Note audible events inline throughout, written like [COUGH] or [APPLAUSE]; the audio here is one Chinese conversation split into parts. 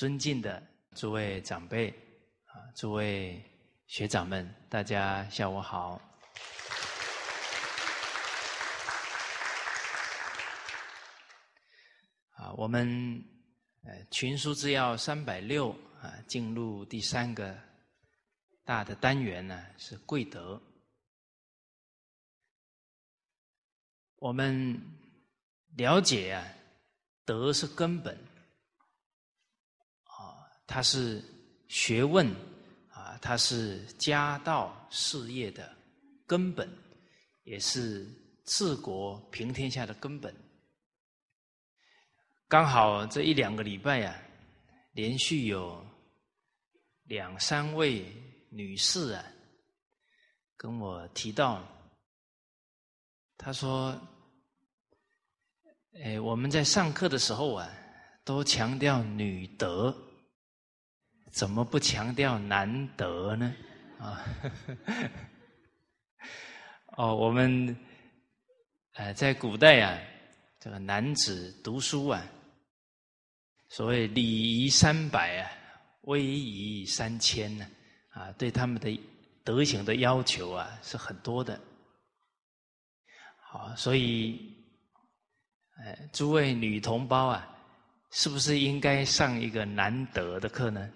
尊敬的诸位长辈啊，诸位学长们，大家下午好。啊，我们呃群书之要三百六啊，进入第三个大的单元呢，是贵德。我们了解啊，德是根本。它是学问啊，它是家道事业的根本，也是治国平天下的根本。刚好这一两个礼拜呀，连续有两三位女士啊，跟我提到，她说：“哎，我们在上课的时候啊，都强调女德。”怎么不强调难得呢？啊，[LAUGHS] 哦，我们呃，在古代啊，这个男子读书啊，所谓礼仪三百啊，威仪三千呢，啊，对他们的德行的要求啊是很多的。好，所以，呃，诸位女同胞啊，是不是应该上一个难得的课呢？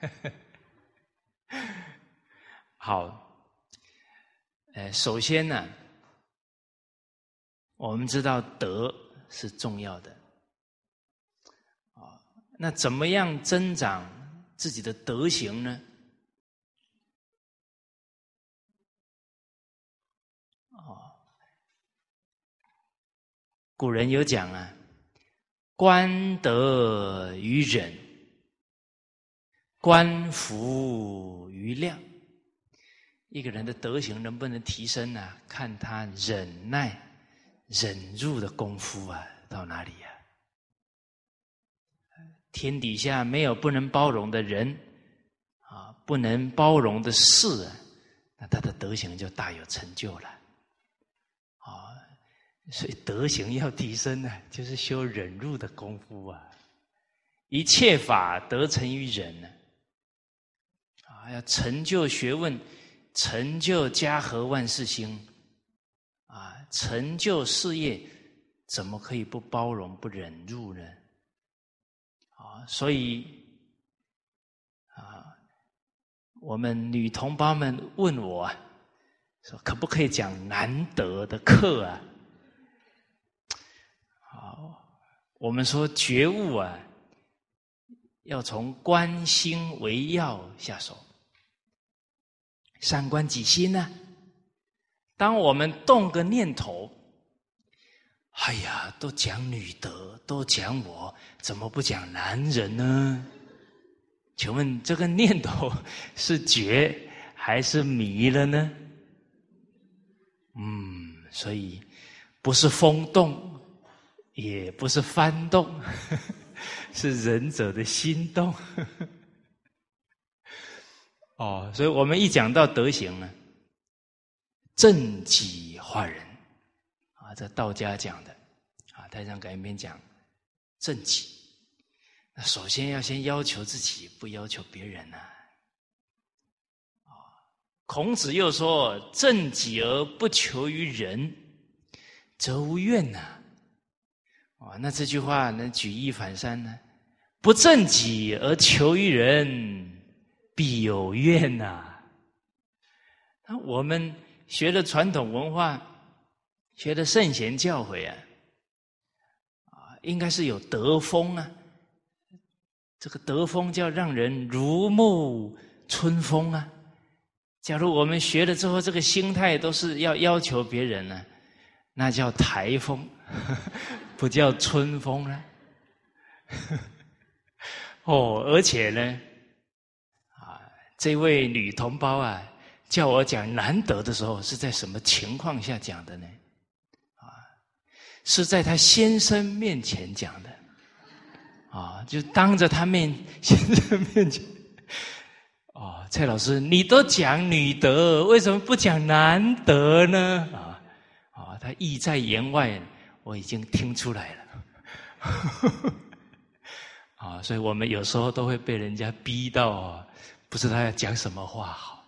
[LAUGHS] 好，呃，首先呢，我们知道德是重要的，啊，那怎么样增长自己的德行呢？哦，古人有讲啊，观德于忍。观福于量，一个人的德行能不能提升呢？看他忍耐、忍辱的功夫啊，到哪里呀？天底下没有不能包容的人啊，不能包容的事啊，那他的德行就大有成就了。啊，所以德行要提升呢，就是修忍辱的功夫啊。一切法得成于忍呢。要成就学问，成就家和万事兴，啊，成就事业，怎么可以不包容、不忍辱呢？啊，所以啊，我们女同胞们问我说，可不可以讲难得的课啊？好，我们说觉悟啊，要从关心为要下手。三观几心呢？当我们动个念头，哎呀，都讲女德，都讲我，怎么不讲男人呢？请问这个念头是觉还是迷了呢？嗯，所以不是风动，也不是幡动，[LAUGHS] 是仁者的心动。哦，所以我们一讲到德行呢，正己化人，啊，这道家讲的，啊，台上改一篇讲正己，那首先要先要求自己，不要求别人呐。啊，孔子又说：“正己而不求于人，则无怨呐。”啊，那这句话能举一反三呢？不正己而求于人。必有怨呐！那我们学的传统文化，学的圣贤教诲啊，啊，应该是有德风啊。这个德风叫让人如沐春风啊。假如我们学了之后，这个心态都是要要求别人呢，那叫台风，[LAUGHS] 不叫春风了。[LAUGHS] 哦，而且呢。这位女同胞啊，叫我讲难得的时候，是在什么情况下讲的呢？啊，是在她先生面前讲的，啊，就当着他面先生面前。哦，蔡老师，你都讲女德，为什么不讲男德呢？啊，啊，他意在言外，我已经听出来了。[LAUGHS] 啊，所以我们有时候都会被人家逼到啊，不知道要讲什么话好，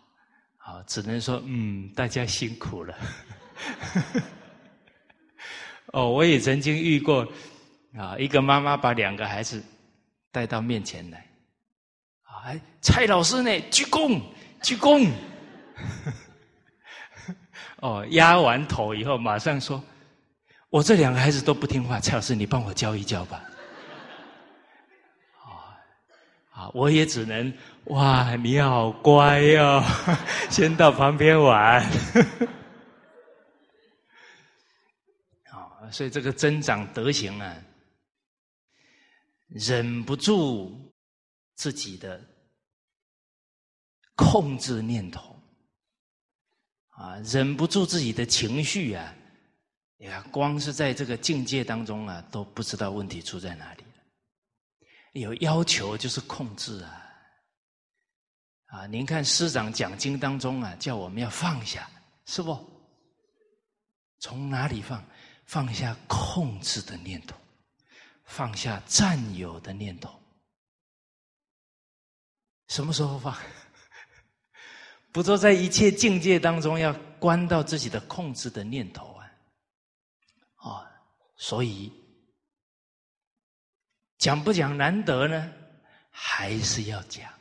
好，只能说嗯，大家辛苦了。[LAUGHS] 哦，我也曾经遇过啊，一个妈妈把两个孩子带到面前来，啊，蔡老师呢，鞠躬，鞠躬。[LAUGHS] 哦，压完头以后，马上说：“我这两个孩子都不听话，蔡老师，你帮我教一教吧。”啊，啊，我也只能哇，你好乖哟，[LAUGHS] 先到旁边玩。啊，[LAUGHS] 所以这个增长德行啊，忍不住自己的控制念头。啊，忍不住自己的情绪啊！呀，光是在这个境界当中啊，都不知道问题出在哪里有要求就是控制啊！啊，您看师长讲经当中啊，叫我们要放下，是不？从哪里放？放下控制的念头，放下占有的念头。什么时候放？[LAUGHS] 不说在一切境界当中要关到自己的控制的念头啊，啊，所以讲不讲难得呢？还是要讲，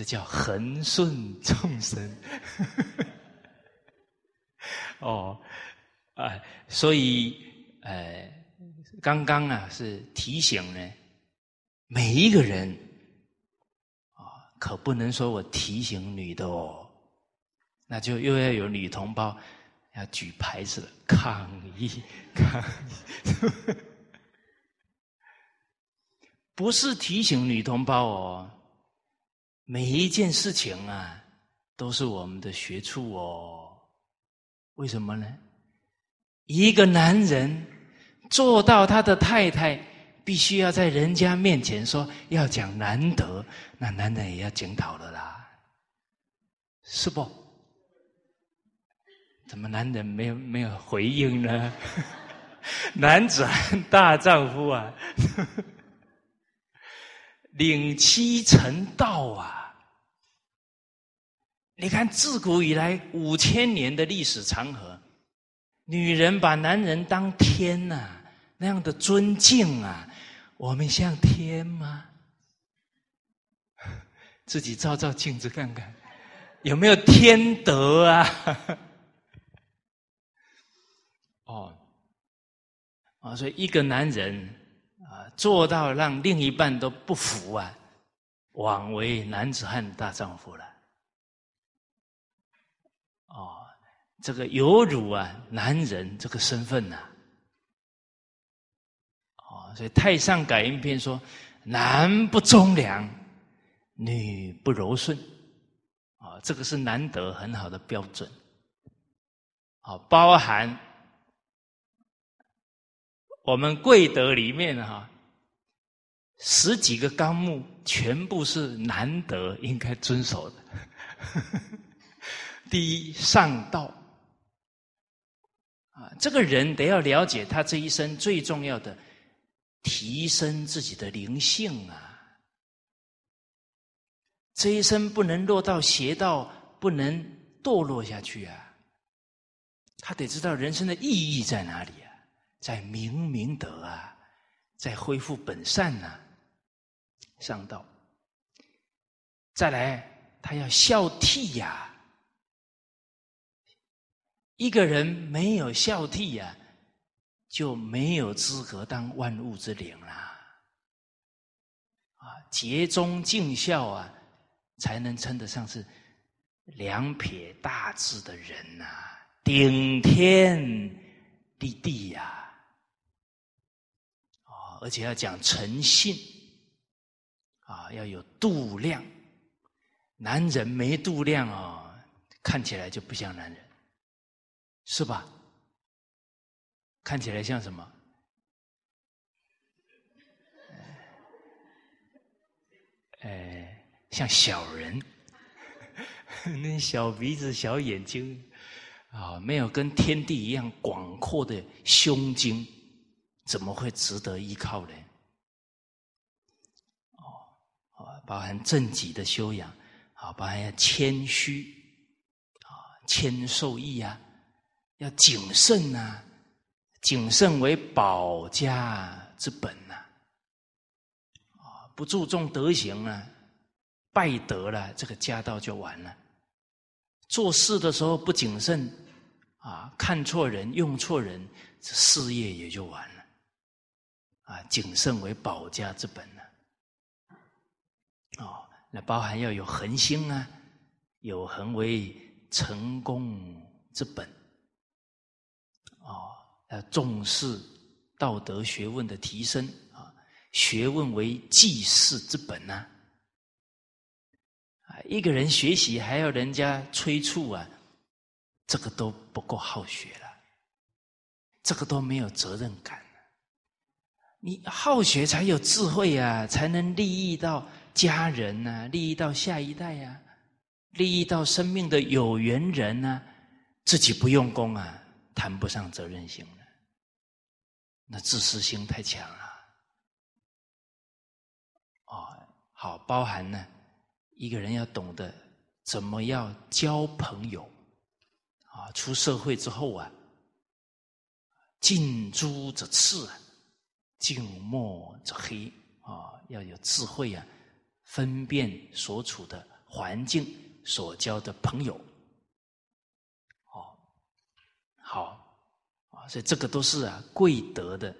这叫恒顺众生。[LAUGHS] 哦，哎，所以，呃，刚刚啊是提醒呢，每一个人啊。可不能说我提醒女的哦，那就又要有女同胞要举牌子了抗议抗议，[LAUGHS] 不是提醒女同胞哦，每一件事情啊都是我们的学处哦，为什么呢？一个男人做到他的太太。必须要在人家面前说要讲难得，那男人也要检讨了啦，是不？怎么男人没有没有回应呢？[LAUGHS] 男子大丈夫啊，领妻成道啊！你看自古以来五千年的历史长河，女人把男人当天呐，那样的尊敬啊！我们像天吗？[LAUGHS] 自己照照镜子看看，有没有天德啊？[LAUGHS] 哦，啊，所以一个男人，做到让另一半都不服啊，枉为男子汉大丈夫了。哦，这个有辱啊，男人这个身份呐。哦所以《太上感应篇》说：“男不忠良，女不柔顺。”啊，这个是难得很好的标准。啊，包含我们贵德里面哈，十几个纲目全部是难得应该遵守的。[LAUGHS] 第一，上道。啊，这个人得要了解他这一生最重要的。提升自己的灵性啊！这一生不能落到邪道，不能堕落下去啊！他得知道人生的意义在哪里啊，在明明德啊，在恢复本善呐，上道。再来，他要孝悌呀！一个人没有孝悌呀。就没有资格当万物之灵啦！啊，竭忠尽孝啊，才能称得上是两撇大字的人呐，顶天立地呀！啊，而且要讲诚信啊，要有度量。男人没度量哦，看起来就不像男人，是吧？看起来像什么？哎，像小人，[LAUGHS] 那小鼻子、小眼睛，啊，没有跟天地一样广阔的胸襟，怎么会值得依靠呢？包含正己的修养，啊，包含要谦虚，啊，谦受益啊，要谨慎啊，谨慎为保家之本呐，啊，不注重德行啊，败德了，这个家道就完了。做事的时候不谨慎，啊，看错人，用错人，这事业也就完了。啊，谨慎为保家之本。那包含要有恒心啊，有恒为成功之本。哦，要重视道德学问的提升啊，学问为济世之本呐。啊，一个人学习还要人家催促啊，这个都不够好学了，这个都没有责任感。你好学才有智慧啊，才能利益到家人呐，利益到下一代呀，利益到生命的有缘人呐。自己不用功啊，谈不上责任心了，那自私心太强了。哦，好，包含呢。一个人要懂得怎么样交朋友啊！出社会之后啊，近朱者赤，近墨者黑啊！要有智慧啊，分辨所处的环境、所交的朋友。哦，好啊！所以这个都是啊贵德的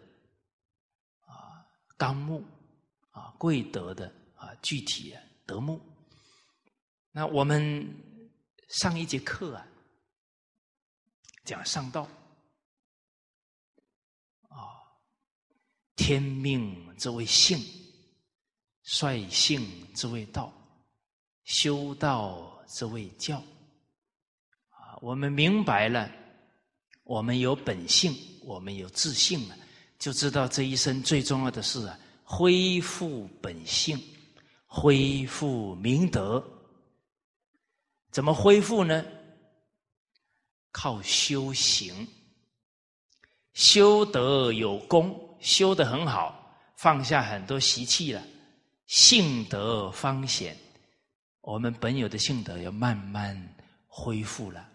啊纲目啊贵德的啊具体德目。那我们上一节课啊，讲上道啊，天命之谓性，率性之谓道，修道之谓教。啊，我们明白了，我们有本性，我们有自信了，就知道这一生最重要的事啊，恢复本性，恢复明德。怎么恢复呢？靠修行，修德有功，修得很好，放下很多习气了，性德方显。我们本有的性德要慢慢恢复了。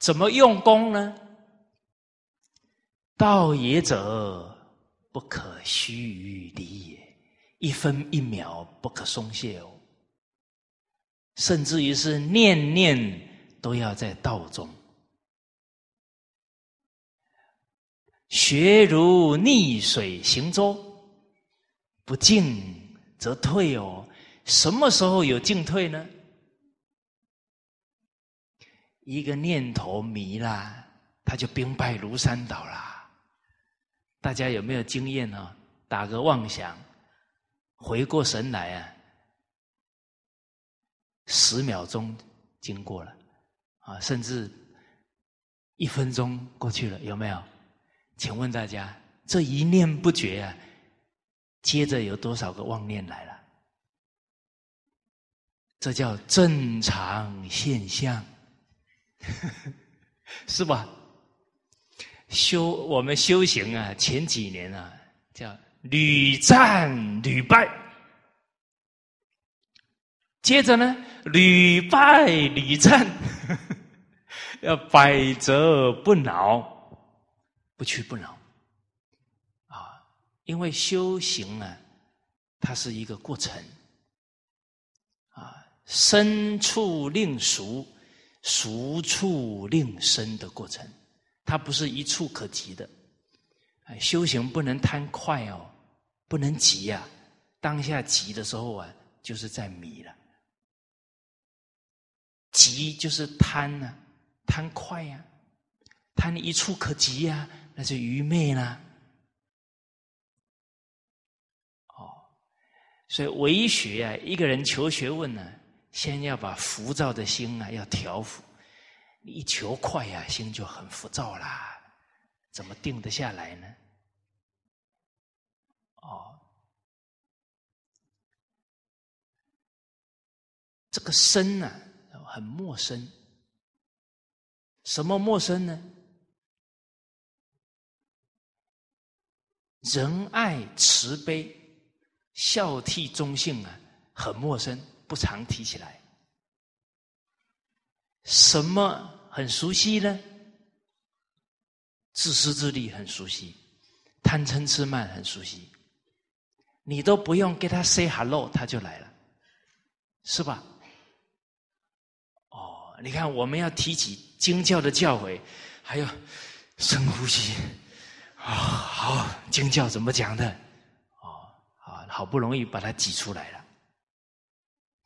怎么用功呢？道也者，不可虚离也，一分一秒不可松懈哦。甚至于是念念都要在道中，学如逆水行舟，不进则退哦。什么时候有进退呢？一个念头迷了，他就兵败如山倒啦。大家有没有经验呢？打个妄想，回过神来啊！十秒钟经过了，啊，甚至一分钟过去了，有没有？请问大家，这一念不绝啊，接着有多少个妄念来了？这叫正常现象，[LAUGHS] 是吧？修我们修行啊，前几年啊，叫屡战屡败。接着呢，屡败屡战，[LAUGHS] 要百折不挠，不屈不挠！因为修行啊，它是一个过程啊，生处令熟，熟处令生的过程，它不是一触可及的。修行不能贪快哦，不能急呀！当下急的时候啊，就是在迷了。急就是贪呐，贪快呀，贪一触可及呀，那就愚昧啦。所以为学啊，一个人求学问呢，先要把浮躁的心啊要调伏。你一求快呀，心就很浮躁啦，怎么定得下来呢？哦，这个身呢？很陌生，什么陌生呢？仁爱、慈悲、孝悌、忠信啊，很陌生，不常提起来。什么很熟悉呢？自私自利很熟悉，贪嗔痴慢很熟悉。你都不用给他 say hello，他就来了，是吧？哦，你看，我们要提起经教的教诲，还要深呼吸啊！好，经教怎么讲的？好不容易把它挤出来了。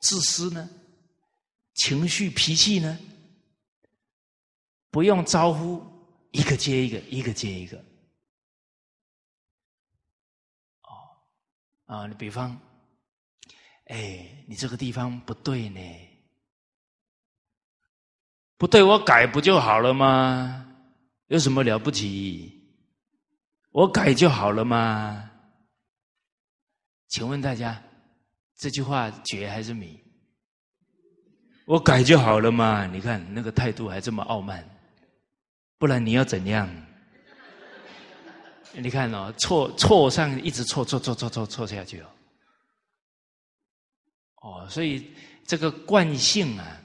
自私呢？情绪脾气呢？不用招呼，一个接一个，一个接一个。哦啊，你比方，哎，你这个地方不对呢，不对，我改不就好了吗？有什么了不起？我改就好了吗？请问大家，这句话绝还是迷？我改就好了嘛？你看那个态度还这么傲慢，不然你要怎样？你看哦，错错上一直错错错错错错下去哦，哦，所以这个惯性啊，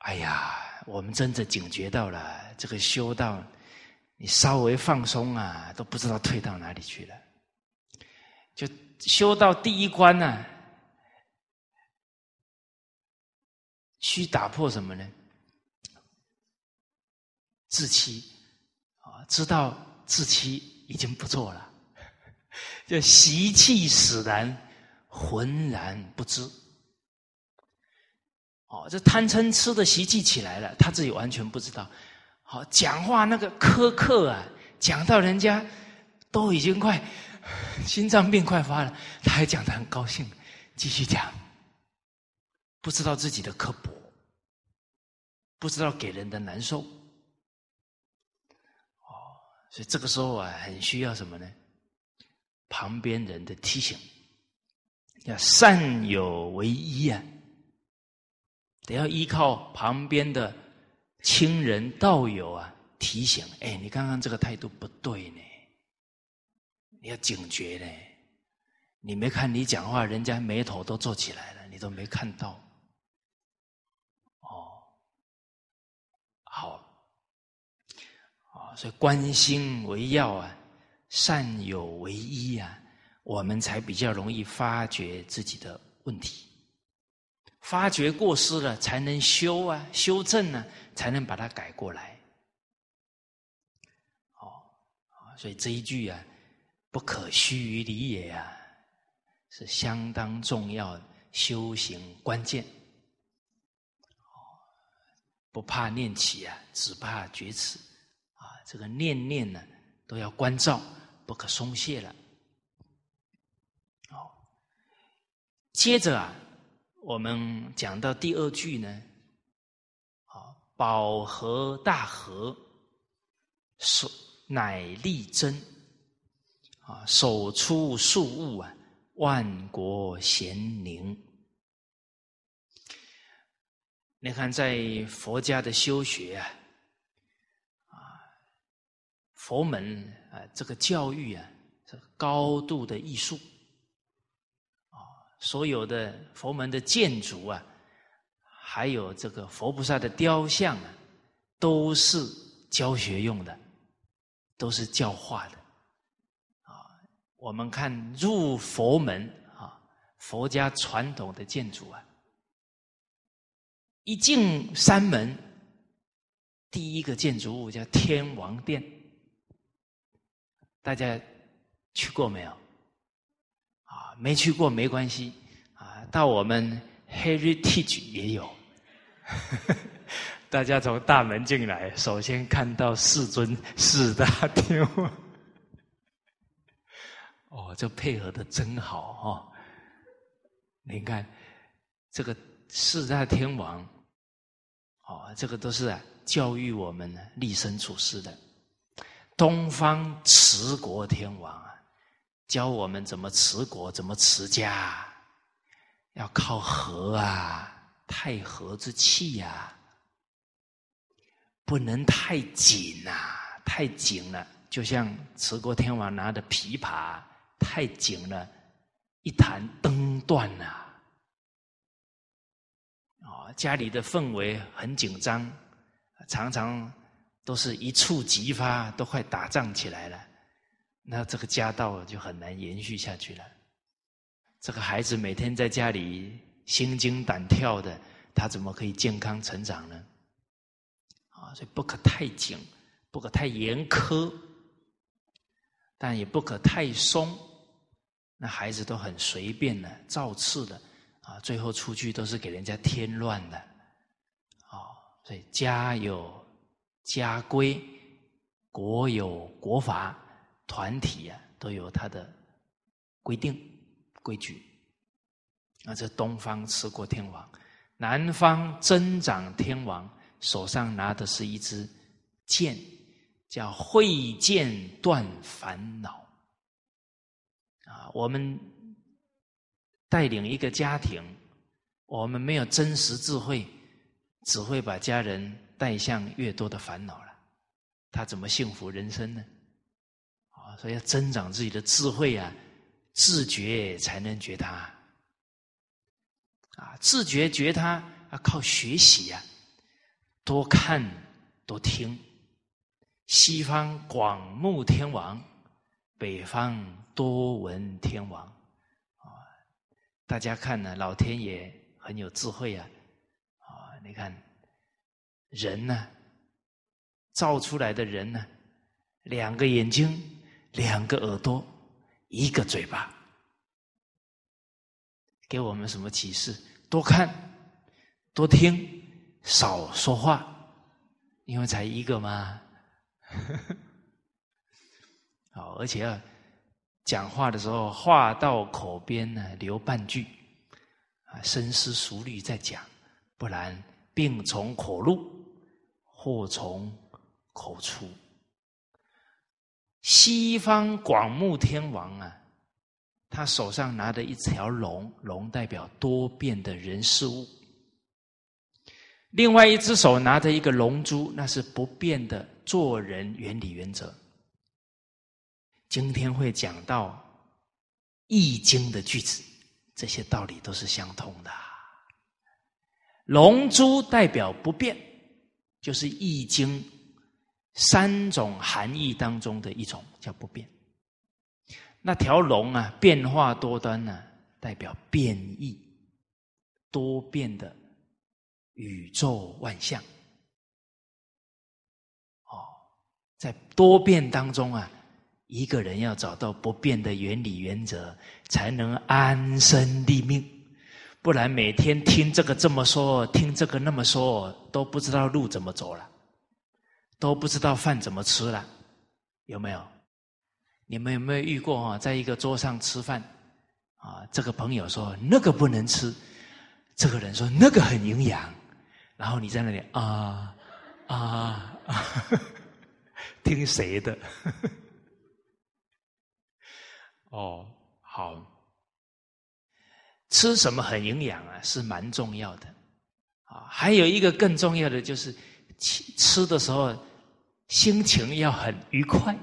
哎呀，我们真的警觉到了，这个修道，你稍微放松啊，都不知道退到哪里去了。就修到第一关呢，需打破什么呢？自欺啊，知道自欺。已经不错了，[LAUGHS] 就习气使然，浑然不知。哦，这贪嗔痴的习气起来了，他自己完全不知道。好，讲话那个苛刻啊，讲到人家都已经快 [LAUGHS] 心脏病快发了，他还讲的很高兴，继续讲，不知道自己的刻薄，不知道给人的难受。哦所以这个时候啊，很需要什么呢？旁边人的提醒，要善有为依啊，得要依靠旁边的亲人道友啊提醒。哎，你刚刚这个态度不对呢，你要警觉呢。你没看你讲话，人家眉头都皱起来了，你都没看到。哦，好，啊所以观心为要啊，善有为依啊，我们才比较容易发觉自己的问题，发觉过失了，才能修啊，修正呢，才能把它改过来。哦，所以这一句啊，不可须臾离也啊，是相当重要的修行关键。不怕念起啊，只怕觉迟啊。这个念念呢，都要关照，不可松懈了。哦，接着啊，我们讲到第二句呢，啊，饱和大和，守乃立真，啊，手出数物啊，万国咸宁。你看，在佛家的修学啊。啊佛门啊，这个教育啊，是高度的艺术啊。所有的佛门的建筑啊，还有这个佛菩萨的雕像啊，都是教学用的，都是教化的。我们看入佛门啊，佛家传统的建筑啊，一进山门，第一个建筑物叫天王殿。大家去过没有？啊，没去过没关系，啊，到我们 Heritage 也有。[LAUGHS] 大家从大门进来，首先看到四尊四大天王。哦，这配合的真好哦！你看这个四大天王，哦，这个都是啊，教育我们立身处世的。东方持国天王啊，教我们怎么持国，怎么持家，要靠和啊，太和之气呀，不能太紧呐，太紧了，就像持国天王拿的琵琶太紧了，一弹灯断了，啊，家里的氛围很紧张，常常都是一触即发，都快打仗起来了，那这个家道就很难延续下去了。这个孩子每天在家里心惊胆跳的，他怎么可以健康成长呢？啊，所以不可太紧，不可太严苛，但也不可太松。那孩子都很随便的，造次的，啊，最后出去都是给人家添乱的，啊，所以家有家规，国有国法，团体啊都有它的规定规矩。那这东方持国天王，南方增长天王。手上拿的是一支剑，叫慧剑断烦恼。我们带领一个家庭，我们没有真实智慧，只会把家人带向越多的烦恼了。他怎么幸福人生呢？啊，所以要增长自己的智慧啊，自觉才能觉他。啊，自觉觉他要靠学习呀。多看多听，西方广目天王，北方多闻天王，啊，大家看呢，老天爷很有智慧啊，啊，你看人呢，造出来的人呢，两个眼睛，两个耳朵，一个嘴巴，给我们什么启示？多看，多听。少说话，因为才一个嘛。好，而且要讲话的时候，话到口边呢，留半句，啊，深思熟虑再讲，不然病从口入，祸从口出。西方广目天王啊，他手上拿着一条龙，龙代表多变的人事物。另外一只手拿着一个龙珠，那是不变的做人原理原则。今天会讲到《易经》的句子，这些道理都是相通的。龙珠代表不变，就是《易经》三种含义当中的一种，叫不变。那条龙啊，变化多端呢，代表变异多变的。宇宙万象，哦，在多变当中啊，一个人要找到不变的原理原则，才能安身立命。不然每天听这个这么说，听这个那么说，都不知道路怎么走了，都不知道饭怎么吃了，有没有？你们有没有遇过啊？在一个桌上吃饭，啊，这个朋友说那个不能吃，这个人说那个很营养。然后你在那里啊啊啊，[LAUGHS] 听谁的？哦，好，吃什么很营养啊，是蛮重要的啊。还有一个更重要的就是，吃吃的时候心情要很愉快。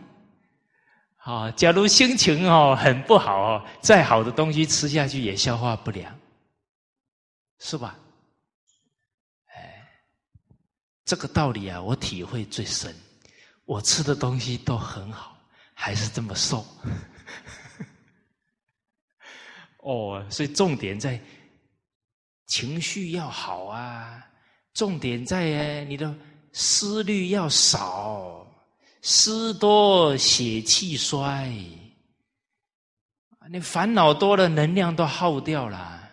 啊，假如心情哦很不好哦，再好的东西吃下去也消化不良，是吧？哎这个道理啊，我体会最深。我吃的东西都很好，还是这么瘦。哦，所以重点在情绪要好啊，重点在你的思虑要少，思多血气衰。你烦恼多了，能量都耗掉了。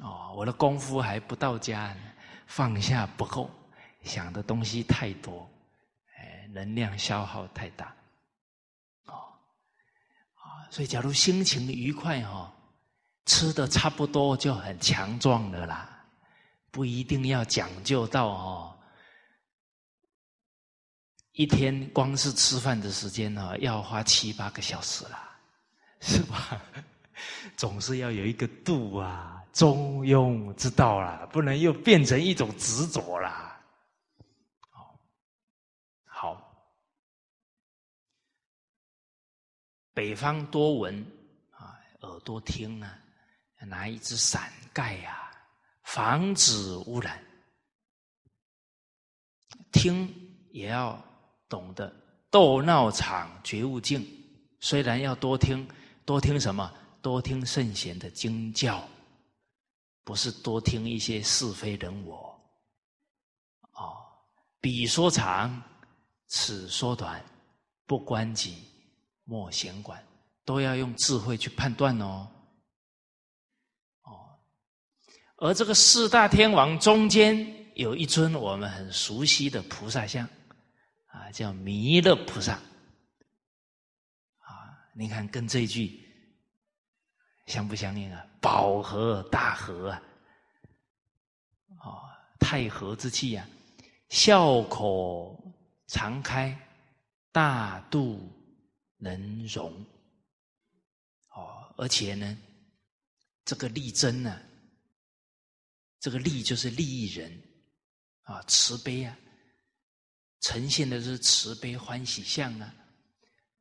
哦，我的功夫还不到家。放下不够，想的东西太多，哎，能量消耗太大，所以假如心情愉快哈，吃的差不多就很强壮的啦，不一定要讲究到哦，一天光是吃饭的时间呢，要花七八个小时啦，是吧？[LAUGHS] 总是要有一个度啊。中庸之道啦，不能又变成一种执着啦。好，好，北方多闻啊，耳朵听啊，拿一只伞盖呀，防止污染。听也要懂得斗闹场觉悟境，虽然要多听，多听什么？多听圣贤的经教，不是多听一些是非人我。哦，彼说长，此说短，不关己，莫闲管，都要用智慧去判断哦。哦，而这个四大天王中间。有一尊我们很熟悉的菩萨像，啊，叫弥勒菩萨，啊，你看跟这一句相不相应啊？宝和大和啊，哦，太和之气啊，笑口常开，大度能容，哦，而且呢，这个力争呢，这个利就是利益人。啊，慈悲啊，呈现的是慈悲欢喜相啊。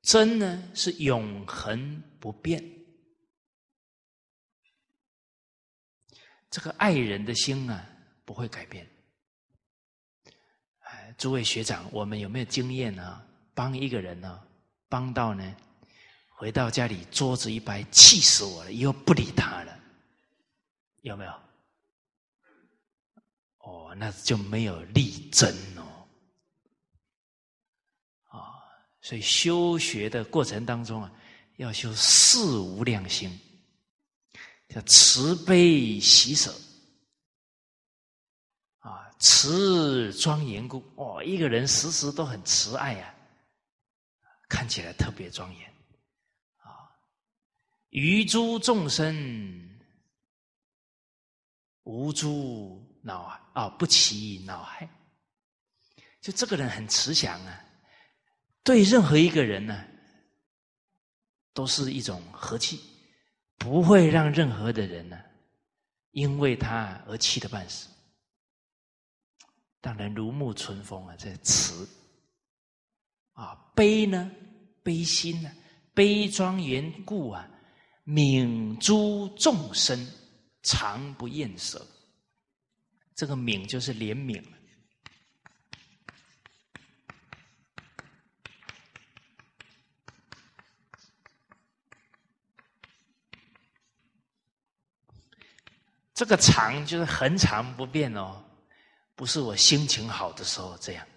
真呢是永恒不变，这个爱人的心啊不会改变。哎，诸位学长，我们有没有经验呢？帮一个人呢，帮到呢，回到家里桌子一掰，气死我了，以后不理他了，有没有？哦，那就没有力争哦，啊，所以修学的过程当中啊，要修四无量心，叫慈悲喜舍，啊，慈庄严故，哦，一个人时时都很慈爱呀，看起来特别庄严，啊，于诸众生无诸。恼啊！不起恼害，就这个人很慈祥啊，对任何一个人呢，都是一种和气，不会让任何的人呢，因为他而气得半死。当然，如沐春风啊，这慈啊，悲呢，悲心呢，悲庄严故啊，悯诸众生，常不厌舍。这个悯就是怜悯这个常就是恒常不变哦，不是我心情好的时候这样，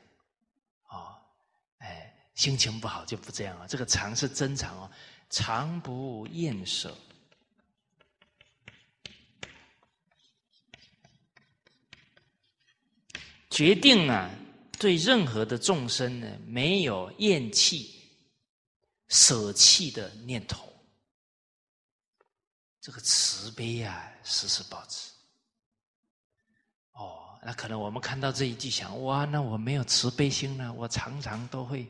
心情不好就不这样了。这个常是真常哦，常不厌舍。决定啊，对任何的众生呢，没有厌弃、舍弃的念头。这个慈悲啊，时时保持。哦，那可能我们看到这一句，想哇，那我没有慈悲心呢，我常常都会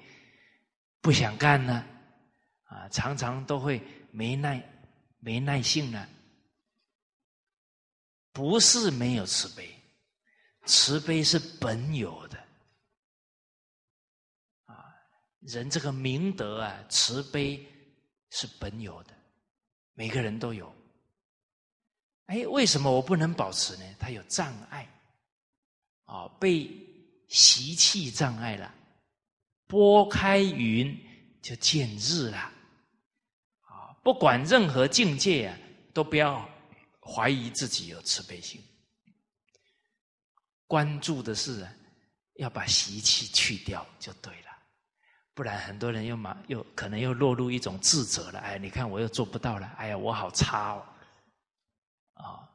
不想干呢，啊，常常都会没耐、没耐性呢。不是没有慈悲。慈悲是本有的，啊，人这个明德啊，慈悲是本有的，每个人都有。哎，为什么我不能保持呢？它有障碍，啊，被习气障碍了。拨开云就见日了，啊，不管任何境界啊，都不要怀疑自己有慈悲心。关注的是要把习气去掉就对了，不然很多人又马又可能又落入一种自责了。哎，你看我又做不到了，哎呀，我好差哦！啊，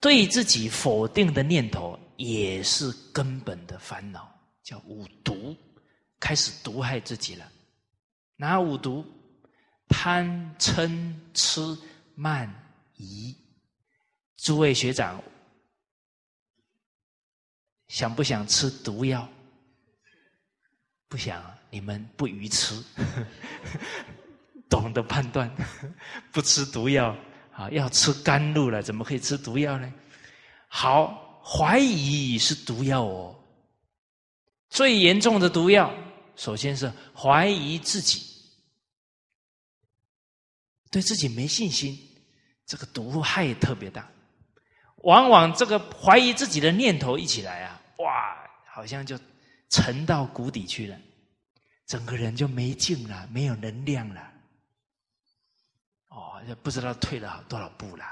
对自己否定的念头也是根本的烦恼，叫五毒，开始毒害自己了。哪五毒？贪嗔痴慢疑。诸位学长。想不想吃毒药？不想，你们不愚痴，[LAUGHS] 懂得判断，不吃毒药啊！要吃甘露了，怎么可以吃毒药呢？好，怀疑是毒药哦。最严重的毒药，首先是怀疑自己，对自己没信心，这个毒害特别大。往往这个怀疑自己的念头一起来啊，哇，好像就沉到谷底去了，整个人就没劲了，没有能量了。哦，也不知道退了多少步了。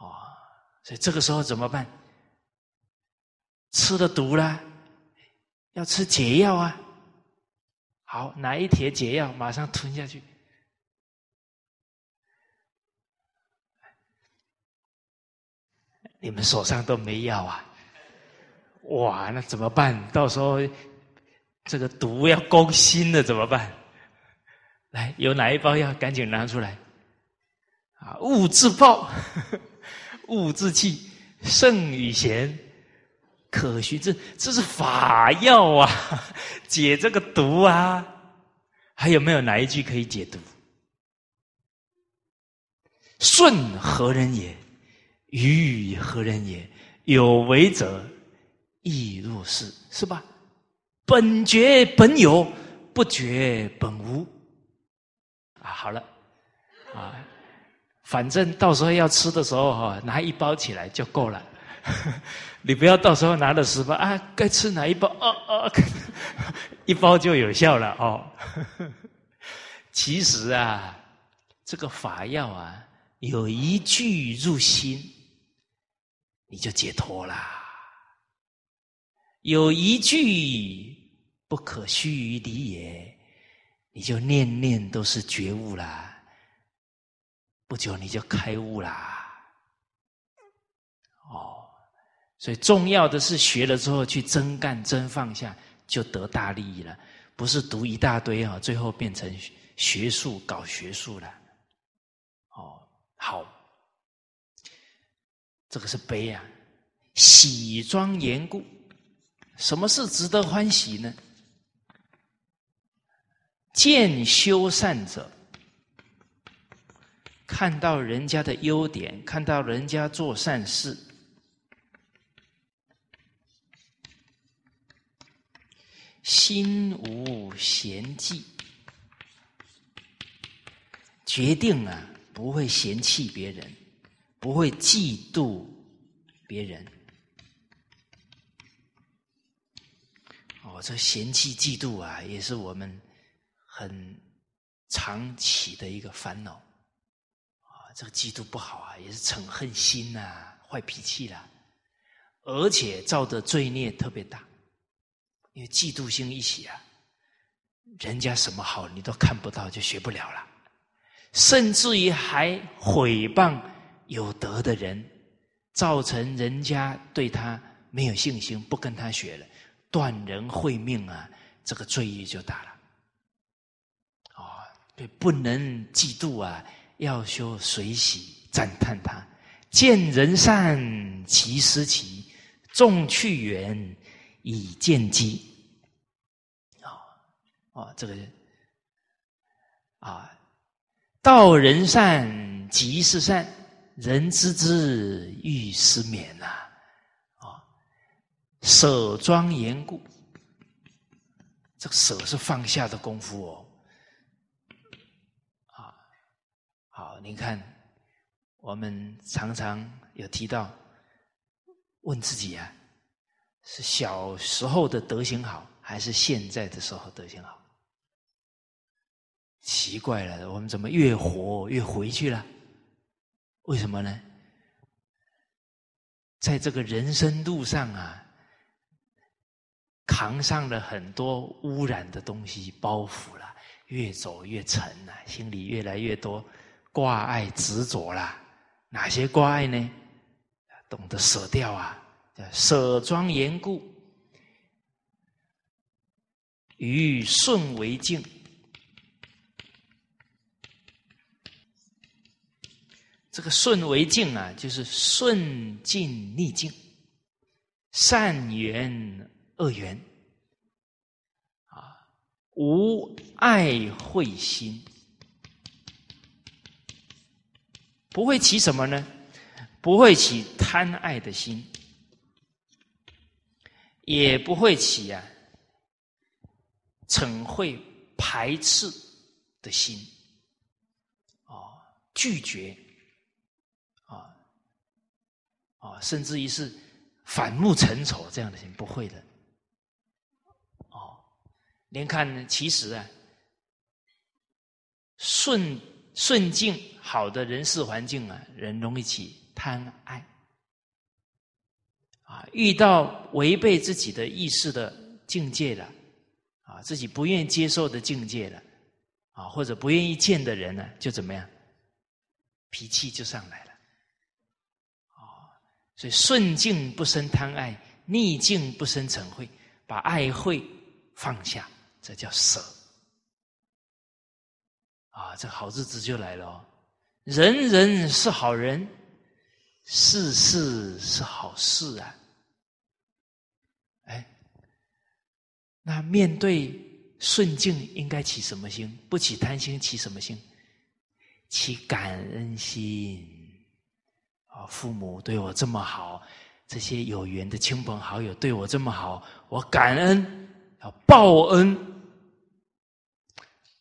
哦，所以这个时候怎么办？吃了毒了，要吃解药啊。好，拿一帖解药，马上吞下去。你们手上都没药啊？哇，那怎么办？到时候这个毒要攻心了，怎么办？来，有哪一包药？赶紧拿出来！啊，物自暴，[LAUGHS] 物自弃，圣与贤，可循。这这是法药啊，[LAUGHS] 解这个毒啊！还有没有哪一句可以解毒？顺何人也？于何人也？有为者亦若是，是吧？本觉本有，不觉本无。啊，好了，啊，反正到时候要吃的时候哈，拿一包起来就够了。[LAUGHS] 你不要到时候拿了十包啊，该吃哪一包？哦哦，[LAUGHS] 一包就有效了哦。[LAUGHS] 其实啊，这个法药啊，有一句入心。你就解脱啦！有一句不可须臾离也，你就念念都是觉悟啦。不久你就开悟啦。哦，所以重要的是学了之后去真干真放下，就得大利益了。不是读一大堆啊，最后变成学术搞学术了。哦，好。这个是悲啊，喜庄严故。什么是值得欢喜呢？见修善者，看到人家的优点，看到人家做善事，心无嫌忌，决定啊，不会嫌弃别人。不会嫉妒别人，哦，这嫌弃嫉妒啊，也是我们很常起的一个烦恼啊。这个嫉妒不好啊，也是嗔恨心呐，坏脾气啦，而且造的罪孽特别大，因为嫉妒心一起啊，人家什么好你都看不到，就学不了了，甚至于还毁谤。有德的人，造成人家对他没有信心，不跟他学了，断人慧命啊，这个罪业就大了。哦，对，不能嫉妒啊，要修随喜赞叹他，见人善其思齐，众去远以见机。啊，哦，这个啊，道人善即是善。人知之欲失眠呐，啊，舍庄严故，这个舍是放下的功夫哦，啊，好，你看，我们常常有提到，问自己啊，是小时候的德行好，还是现在的时候德行好？奇怪了，我们怎么越活越回去了？为什么呢？在这个人生路上啊，扛上了很多污染的东西包袱了，越走越沉了，心里越来越多挂碍执着了。哪些挂碍呢？懂得舍掉啊，舍庄严故，与顺为境。这个顺为境啊，就是顺境逆境，善缘恶缘，啊，无爱慧心，不会起什么呢？不会起贪爱的心，也不会起啊嗔恚排斥的心，哦，拒绝。啊，甚至于是反目成仇这样的心，不会的。哦，您看其实啊，顺顺境好的人事环境啊，人容易起贪爱。啊，遇到违背自己的意识的境界了，啊，自己不愿意接受的境界了，啊，或者不愿意见的人呢，就怎么样？脾气就上来了。所以顺境不生贪爱，逆境不生嗔恚，把爱会放下，这叫舍。啊，这好日子就来了哦！人人是好人。事事是好事啊！哎，那面对顺境应该起什么心？不起贪心，起什么心？起感恩心啊！父母对我这么好，这些有缘的亲朋好友对我这么好，我感恩，要报恩。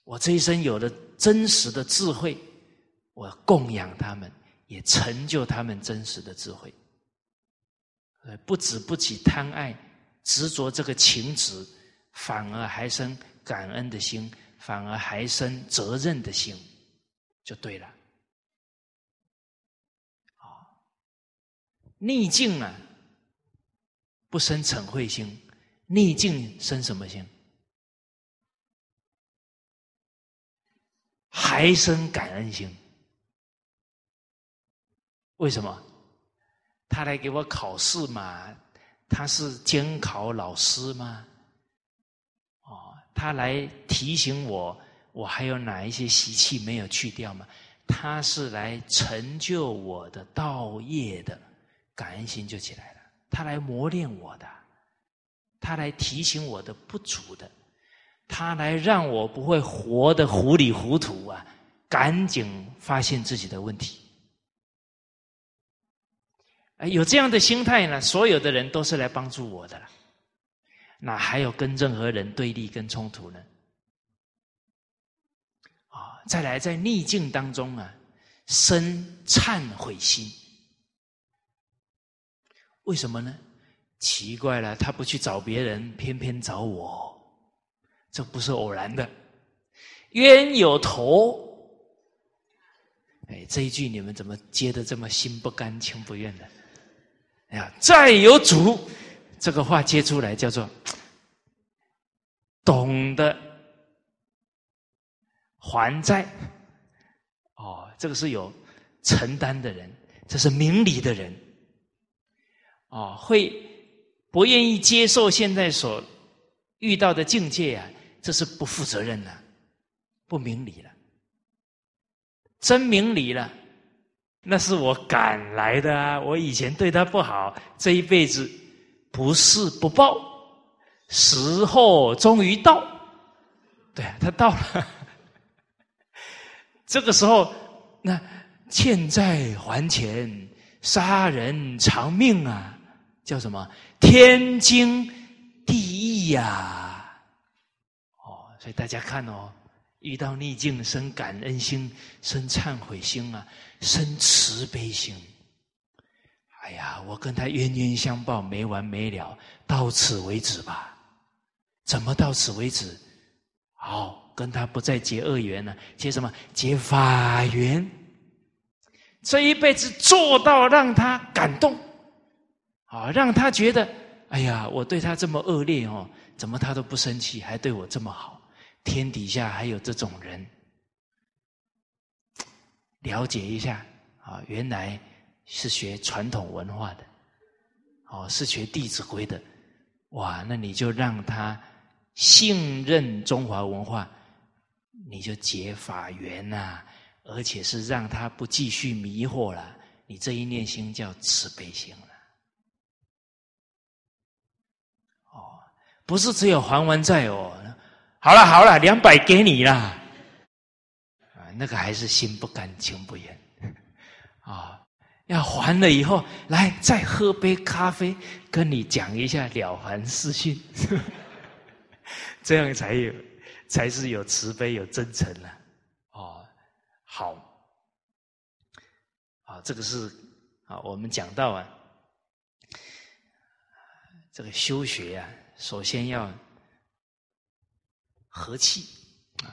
我这一生有了真实的智慧，我供养他们。也成就他们真实的智慧，不止不起贪爱执着这个情执，反而还生感恩的心，反而还生责任的心，就对了。啊，逆境啊，不生嗔恚心，逆境生什么心？还生感恩心。为什么？他来给我考试嘛？他是监考老师吗？哦，他来提醒我，我还有哪一些习气没有去掉吗？他是来成就我的道业的，感恩心就起来了。他来磨练我的，他来提醒我的不足的，他来让我不会活得糊里糊涂啊！赶紧发现自己的问题。哎有这样的心态呢，所有的人都是来帮助我的了，哪还有跟任何人对立跟冲突呢？啊，再来在逆境当中啊，生忏悔心，为什么呢？奇怪了，他不去找别人，偏偏找我，这不是偶然的，冤有头。哎，这一句你们怎么接的这么心不甘情不愿的？哎呀，债有主，这个话接出来叫做懂得还债。哦，这个是有承担的人，这是明理的人。哦，会不愿意接受现在所遇到的境界啊，这是不负责任的，不明理了。真明理了。那是我赶来的啊！我以前对他不好，这一辈子不是不报，时候终于到。对，他到了。[LAUGHS] 这个时候，那欠债还钱，杀人偿命啊，叫什么？天经地义呀！哦，所以大家看哦。遇到逆境，生感恩心，生忏悔心啊，生慈悲心。哎呀，我跟他冤冤相报，没完没了，到此为止吧。怎么到此为止？好，跟他不再结恶缘了，结什么？结法缘。这一辈子做到让他感动，啊，让他觉得，哎呀，我对他这么恶劣哦，怎么他都不生气，还对我这么好？天底下还有这种人，了解一下啊！原来是学传统文化的，哦，是学《弟子规》的，哇！那你就让他信任中华文化，你就结法缘呐，而且是让他不继续迷惑了。你这一念心叫慈悲心，哦，不是只有还完债哦。好了好了，两百给你了，啊，那个还是心不甘情不愿，啊，要还了以后，来再喝杯咖啡，跟你讲一下了凡四训，这样才有，才是有慈悲有真诚了，哦，好，啊，这个是啊，我们讲到啊，这个修学呀，首先要和气啊，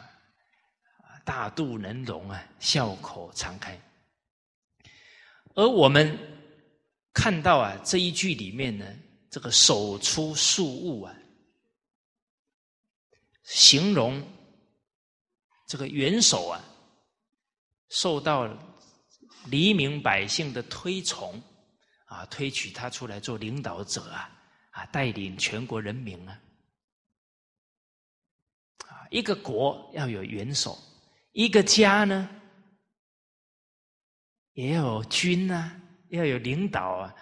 大度能容啊，笑口常开。而我们看到啊，这一句里面呢，这个手出数物啊，形容这个元首啊，受到黎民百姓的推崇。啊，推举他出来做领导者啊，啊，带领全国人民啊，啊，一个国要有元首，一个家呢，也要有君啊，要有领导啊，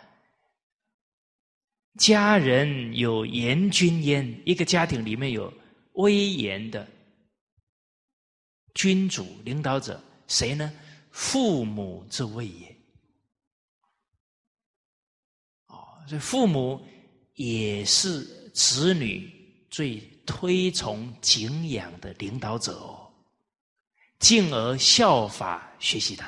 家人有严君焉，一个家庭里面有威严的君主领导者，谁呢？父母之位也。所以，父母也是子女最推崇敬仰的领导者哦，进而效法学习他。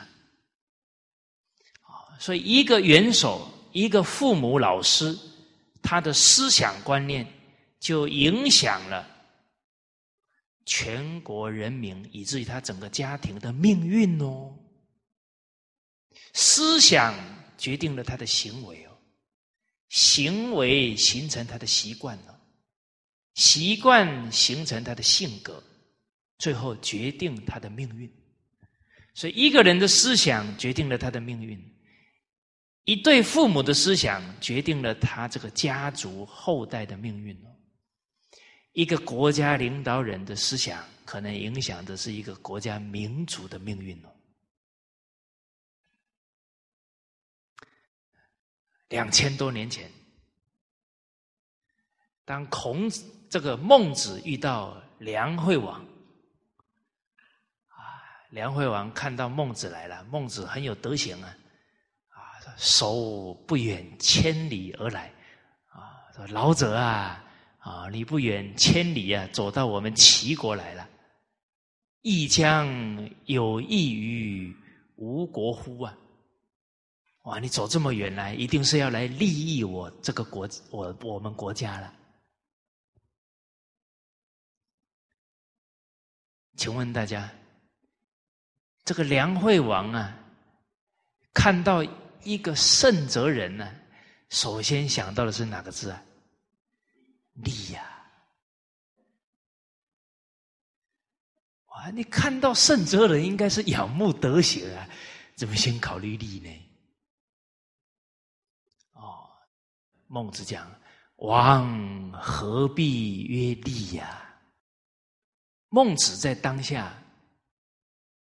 啊，所以一个元首，一个父母、老师，他的思想观念就影响了全国人民，以至于他整个家庭的命运哦。思想决定了他的行为哦。行为形成他的习惯了，习惯形成他的性格，最后决定他的命运。所以，一个人的思想决定了他的命运，一对父母的思想决定了他这个家族后代的命运一个国家领导人的思想，可能影响的是一个国家民族的命运哦。两千多年前，当孔子这个孟子遇到梁惠王，啊，梁惠王看到孟子来了，孟子很有德行啊，啊，手不远千里而来，啊，说老者啊，啊，你不远千里啊，走到我们齐国来了，亦将有益于吴国乎啊？哇！你走这么远来，一定是要来利益我这个国，我我们国家了。请问大家，这个梁惠王啊，看到一个圣哲人呢，首先想到的是哪个字啊？利呀！哇！你看到圣哲人，应该是仰慕德行啊，怎么先考虑利呢？孟子讲：“王何必曰利呀？”孟子在当下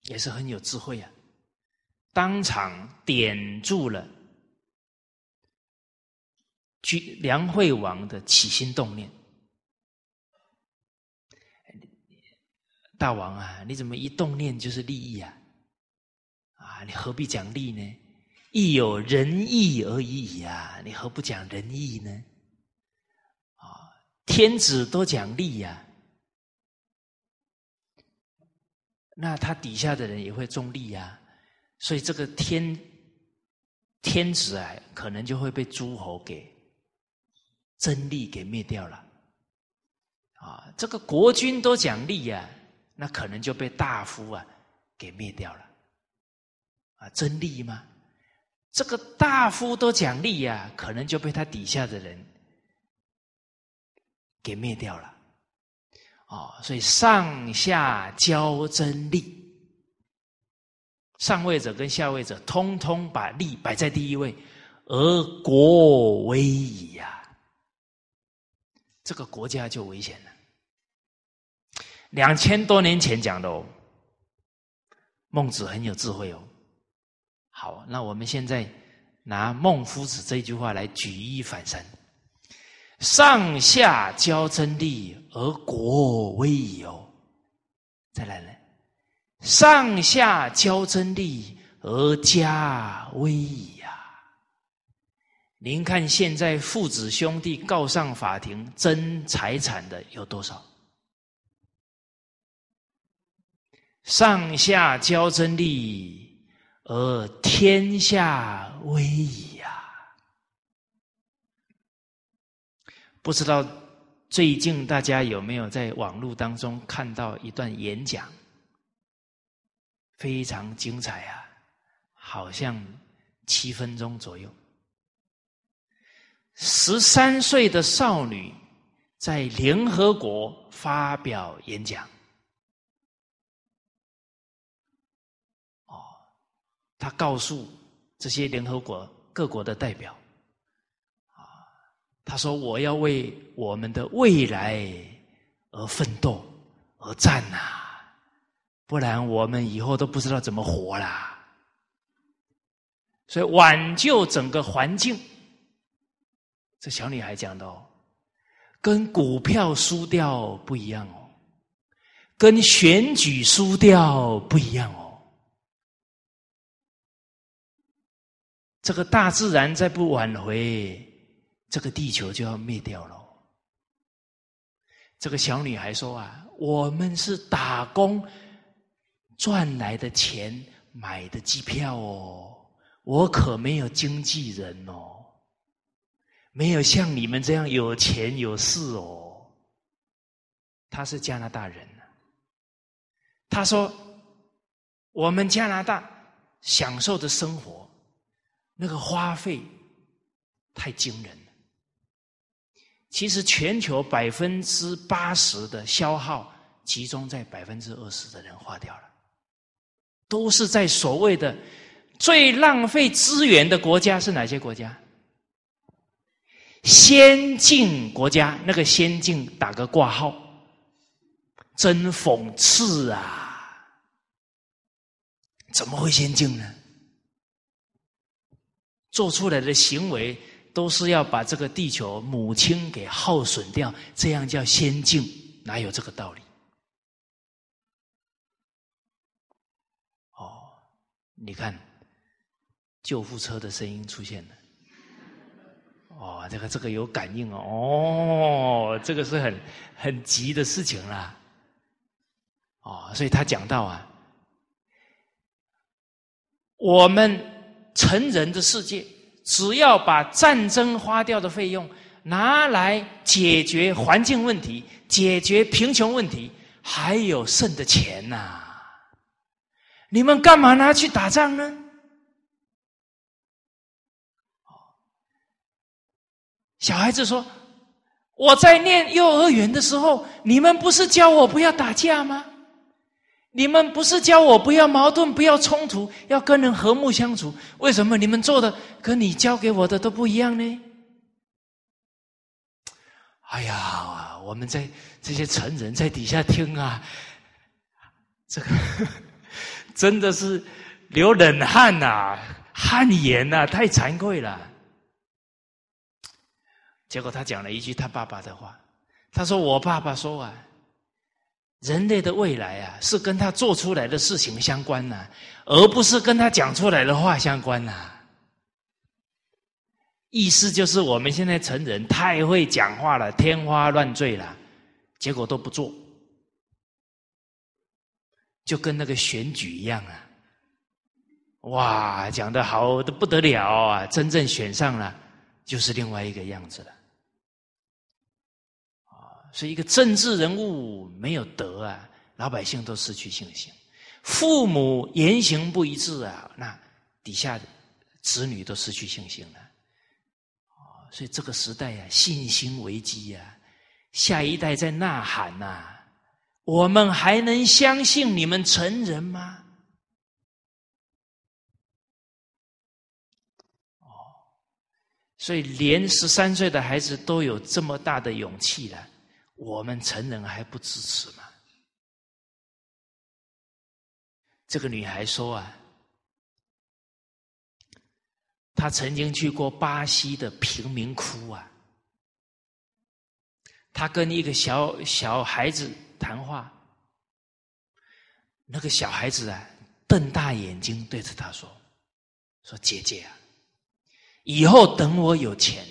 也是很有智慧啊，当场点住了梁惠王的起心动念。大王啊，你怎么一动念就是利益啊？啊，你何必讲利呢？亦有仁义而已呀，你何不讲仁义呢？啊，天子都讲利呀，那他底下的人也会重利呀，所以这个天天子啊，可能就会被诸侯给争利给灭掉了。啊，这个国君都讲利呀，那可能就被大夫啊给灭掉了。啊，争利吗？这个大夫都讲利呀，可能就被他底下的人给灭掉了。哦，所以上下交争利，上位者跟下位者通通把利摆在第一位，而国危矣呀，这个国家就危险了。两千多年前讲的哦，孟子很有智慧哦。好，那我们现在拿孟夫子这句话来举一反三：上下交争利，而国危矣哦。再来呢，上下交争利，而家危矣呀。您看现在父子兄弟告上法庭争财产的有多少？上下交争利。而天下危矣呀！不知道最近大家有没有在网络当中看到一段演讲？非常精彩啊，好像七分钟左右。十三岁的少女在联合国发表演讲。他告诉这些联合国各国的代表，啊，他说：“我要为我们的未来而奋斗，而战呐！不然我们以后都不知道怎么活啦。”所以挽救整个环境。这小女孩讲的哦，跟股票输掉不一样哦，跟选举输掉不一样哦。这个大自然再不挽回，这个地球就要灭掉了。这个小女孩说啊，我们是打工赚来的钱买的机票哦，我可没有经纪人哦。没有像你们这样有钱有势哦。他是加拿大人他说：“我们加拿大享受的生活，那个花费太惊人了。其实全球百分之八十的消耗集中在百分之二十的人花掉了，都是在所谓的最浪费资源的国家是哪些国家？”先进国家，那个先进打个挂号，真讽刺啊！怎么会先进呢？做出来的行为都是要把这个地球母亲给耗损掉，这样叫先进，哪有这个道理？哦，你看，救护车的声音出现了。哦，这个这个有感应哦，哦，这个是很很急的事情啦。哦，所以他讲到啊，我们成人的世界，只要把战争花掉的费用拿来解决环境问题、解决贫穷问题，还有剩的钱呐。你们干嘛拿去打仗呢？小孩子说：“我在念幼儿园的时候，你们不是教我不要打架吗？你们不是教我不要矛盾、不要冲突，要跟人和睦相处？为什么你们做的跟你教给我的都不一样呢？”哎呀，我们在这些成人在底下听啊，这个 [LAUGHS] 真的是流冷汗呐，汗颜呐，太惭愧了。结果他讲了一句他爸爸的话，他说：“我爸爸说啊，人类的未来啊，是跟他做出来的事情相关呐，而不是跟他讲出来的话相关呐。”意思就是我们现在成人太会讲话了，天花乱坠了，结果都不做，就跟那个选举一样啊！哇，讲的好的不得了啊，真正选上了，就是另外一个样子了。所以，一个政治人物没有德啊，老百姓都失去信心；父母言行不一致啊，那底下子女都失去信心了。哦，所以这个时代呀，信心危机呀，下一代在呐喊呐，我们还能相信你们成人吗？哦，所以连十三岁的孩子都有这么大的勇气了。我们成人还不支持吗？这个女孩说啊，她曾经去过巴西的贫民窟啊，她跟一个小小孩子谈话，那个小孩子啊，瞪大眼睛对着她说：“说姐姐啊，以后等我有钱，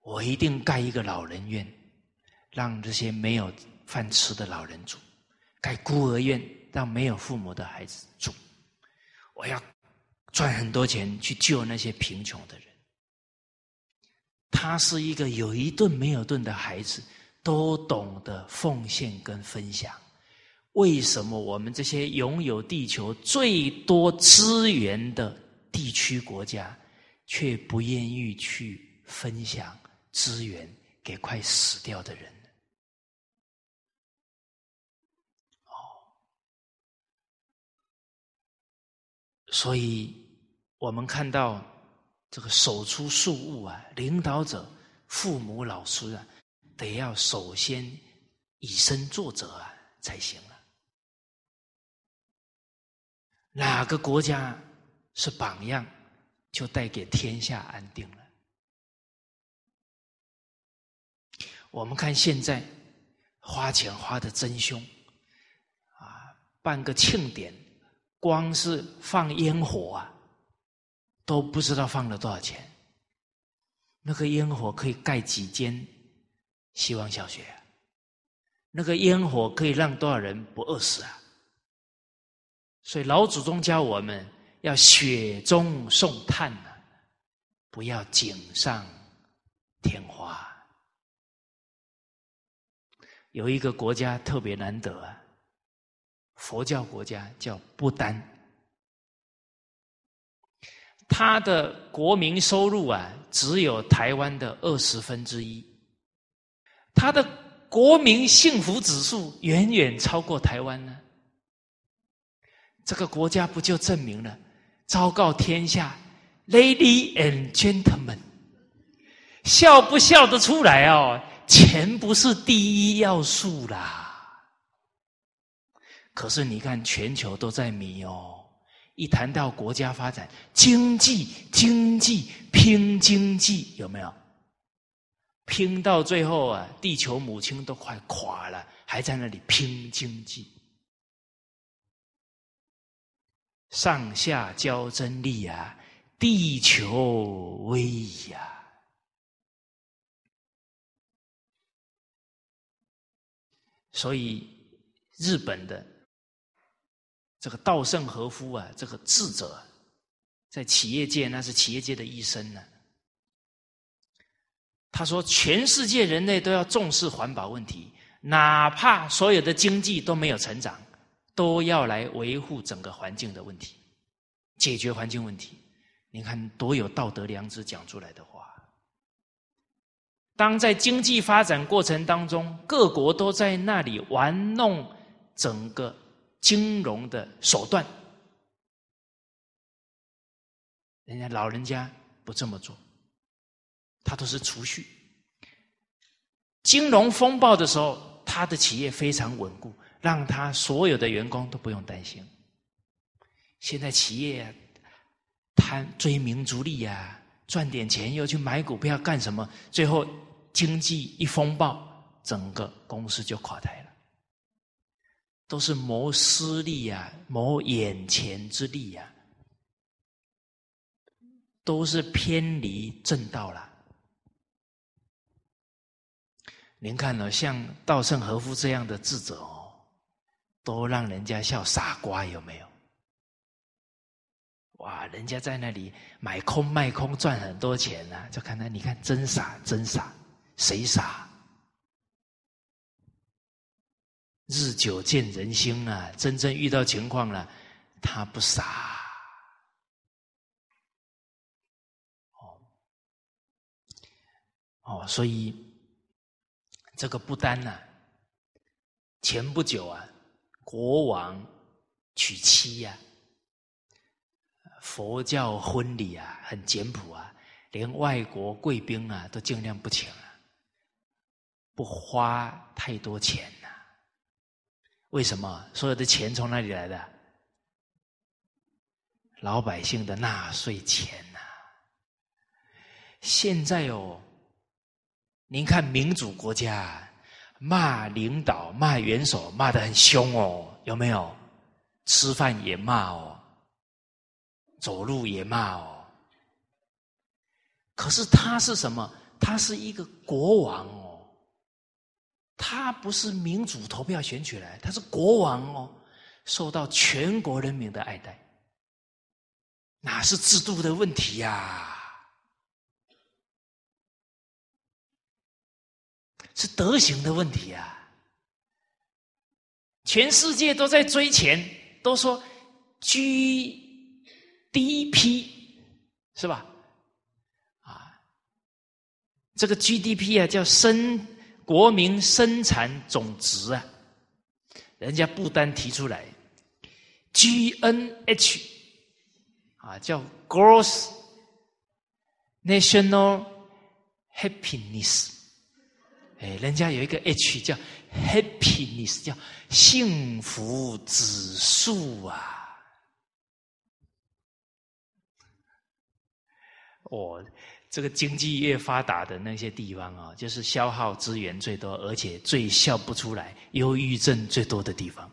我一定盖一个老人院。”让这些没有饭吃的老人住，盖孤儿院让没有父母的孩子住。我要赚很多钱去救那些贫穷的人。他是一个有一顿没有顿的孩子，都懂得奉献跟分享。为什么我们这些拥有地球最多资源的地区国家，却不愿意去分享资源给快死掉的人？哦，所以我们看到这个手出束物啊，领导者、父母、老师啊，得要首先以身作则啊，才行啊。哪个国家是榜样，就带给天下安定了。我们看现在花钱花的真凶，啊，办个庆典，光是放烟火啊，都不知道放了多少钱。那个烟火可以盖几间希望小学，那个烟火可以让多少人不饿死啊？所以老祖宗教我们要雪中送炭呐，不要锦上添花。有一个国家特别难得啊，佛教国家叫不丹，它的国民收入啊只有台湾的二十分之一，它的国民幸福指数远远超过台湾呢。这个国家不就证明了，昭告天下，Lady and Gentlemen，笑不笑得出来哦？钱不是第一要素啦。可是你看，全球都在迷哦。一谈到国家发展，经济，经济，拼经济，有没有？拼到最后啊，地球母亲都快垮了，还在那里拼经济。上下交真力啊，地球危呀！所以日本的这个稻盛和夫啊，这个智者，在企业界那是企业界的医生呢。他说：“全世界人类都要重视环保问题，哪怕所有的经济都没有成长。”都要来维护整个环境的问题，解决环境问题。你看多有道德良知讲出来的话。当在经济发展过程当中，各国都在那里玩弄整个金融的手段，人家老人家不这么做，他都是储蓄。金融风暴的时候，他的企业非常稳固。让他所有的员工都不用担心。现在企业贪追名逐利呀，赚点钱又去买股票干什么？最后经济一风暴，整个公司就垮台了。都是谋私利呀，谋眼前之利呀，都是偏离正道了。您看了像稻盛和夫这样的智者哦。都让人家笑傻瓜，有没有？哇，人家在那里买空卖空赚很多钱呢，就看他，你看真傻，真傻，谁傻？日久见人心啊，真正遇到情况了，他不傻。哦，哦，所以这个不单呢，前不久啊。国王娶妻呀，佛教婚礼啊，很简朴啊，连外国贵宾啊都尽量不请啊，不花太多钱。为什么？所有的钱从哪里来的？老百姓的纳税钱呐。现在哦，您看民主国家。骂领导、骂元首，骂的很凶哦，有没有？吃饭也骂哦，走路也骂哦。可是他是什么？他是一个国王，他不是民主投票选举来，他是国王哦，受到全国人民的爱戴，哪是制度的问题呀？是德行的问题啊！全世界都在追钱，都说 GDP 是吧？啊，这个 GDP 啊，叫生国民生产总值啊，人家不单提出来，GNH 啊，叫 Gross National Happiness。哎，人家有一个 H 叫 happiness，叫幸福指数啊。哦，这个经济越发达的那些地方啊，就是消耗资源最多，而且最笑不出来、忧郁症最多的地方。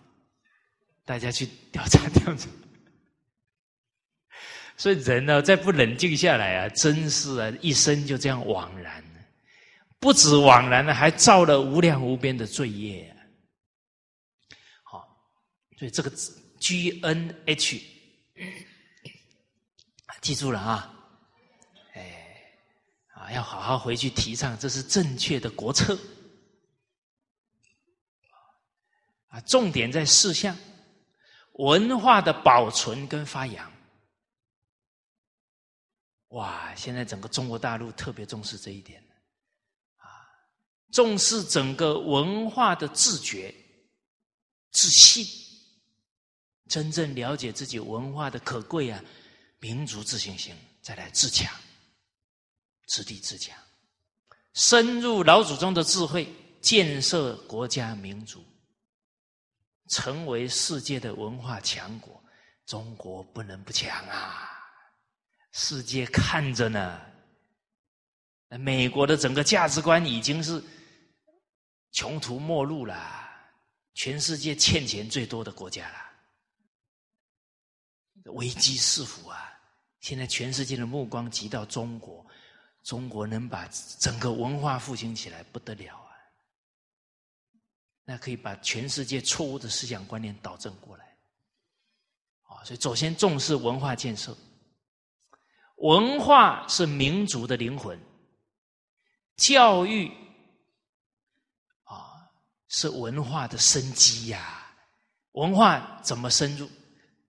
大家去调查调查。[LAUGHS] 所以人呢，再不冷静下来啊，真是啊，一生就这样枉然。不止枉然了，还造了无量无边的罪业。好，所以这个 G N H，记住了啊！要好好回去提倡，这是正确的国策。啊，重点在四项：文化的保存跟发扬。哇，现在整个中国大陆特别重视这一点。啊重视整个文化的自觉、自信，真正了解自己文化的可贵啊，民族自信心，再来自强、自立自强，深入老祖宗的智慧，建设国家民族，成为世界的文化强国。中国不能不强啊！世界看着呢，美国的整个价值观已经是。穷途末路了，全世界欠钱最多的国家了，危机四伏啊！现在全世界的目光集到中国，中国能把整个文化复兴起来不得了啊！那可以把全世界错误的思想观念导正过来，啊！所以首先重视文化建设，文化是民族的灵魂，教育啊。是文化的生机呀！文化怎么深入？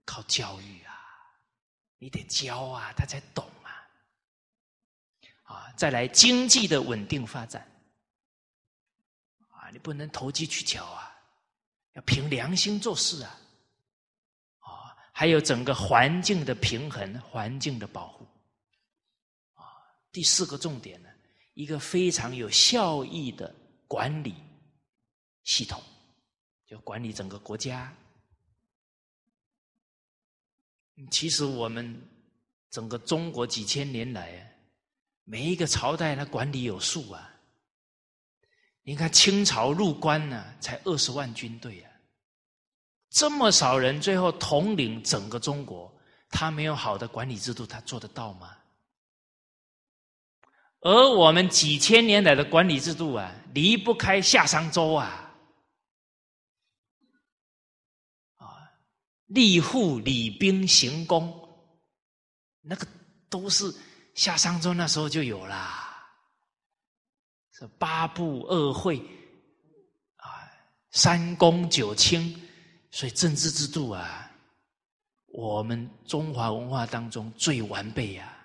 靠教育啊！你得教啊，他才懂啊！再来经济的稳定发展啊，你不能投机取巧啊，要凭良心做事啊！啊，还有整个环境的平衡、环境的保护啊。第四个重点呢，一个非常有效益的管理。系统就管理整个国家。其实我们整个中国几千年来，每一个朝代他管理有数啊。你看清朝入关呢，才二十万军队啊，这么少人，最后统领整个中国，他没有好的管理制度，他做得到吗？而我们几千年来的管理制度啊，离不开夏商周啊。立户、礼兵、行宫，那个都是夏商周那时候就有啦。是八部二会啊，三公九卿，所以政治制度啊，我们中华文化当中最完备呀。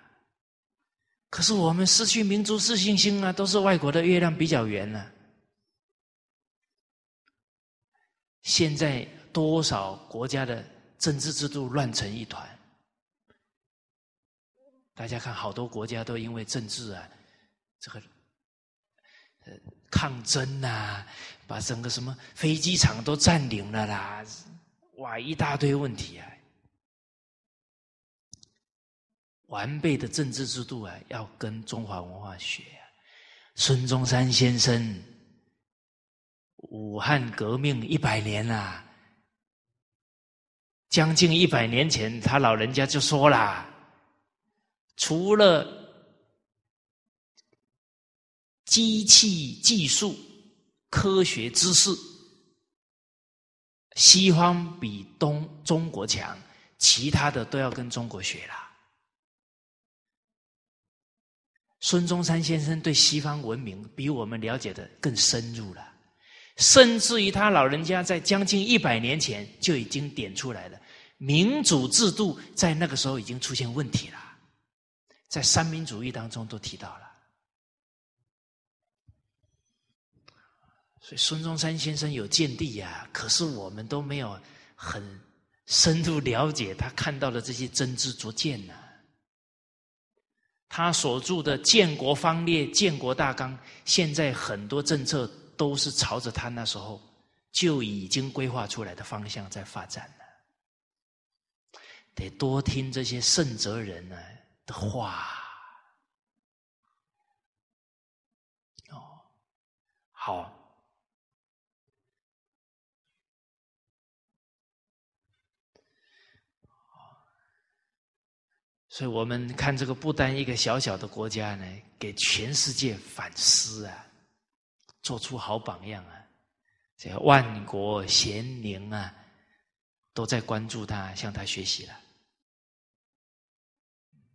可是我们失去民族自信心啊，都是外国的月亮比较圆呢。现在多少国家的？政治制度乱成一团，大家看，好多国家都因为政治啊，这个呃抗争呐，把整个什么飞机场都占领了啦，哇，一大堆问题啊！完备的政治制度啊，要跟中华文化学。孙中山先生，武汉革命一百年啊。将近一百年前，他老人家就说啦：“除了机器技术、科学知识，西方比东中国强，其他的都要跟中国学了。”孙中山先生对西方文明比我们了解的更深入了，甚至于他老人家在将近一百年前就已经点出来了，民主制度在那个时候已经出现问题了，在三民主义当中都提到了。所以孙中山先生有见地呀，可是我们都没有很深入了解他看到的这些真知灼见呢。他所著的《建国方略》《建国大纲》，现在很多政策都是朝着他那时候就已经规划出来的方向在发展了。得多听这些圣哲人呢的话。哦，好。所以我们看这个不丹一个小小的国家呢，给全世界反思啊，做出好榜样啊！这万国贤宁啊，都在关注他，向他学习了。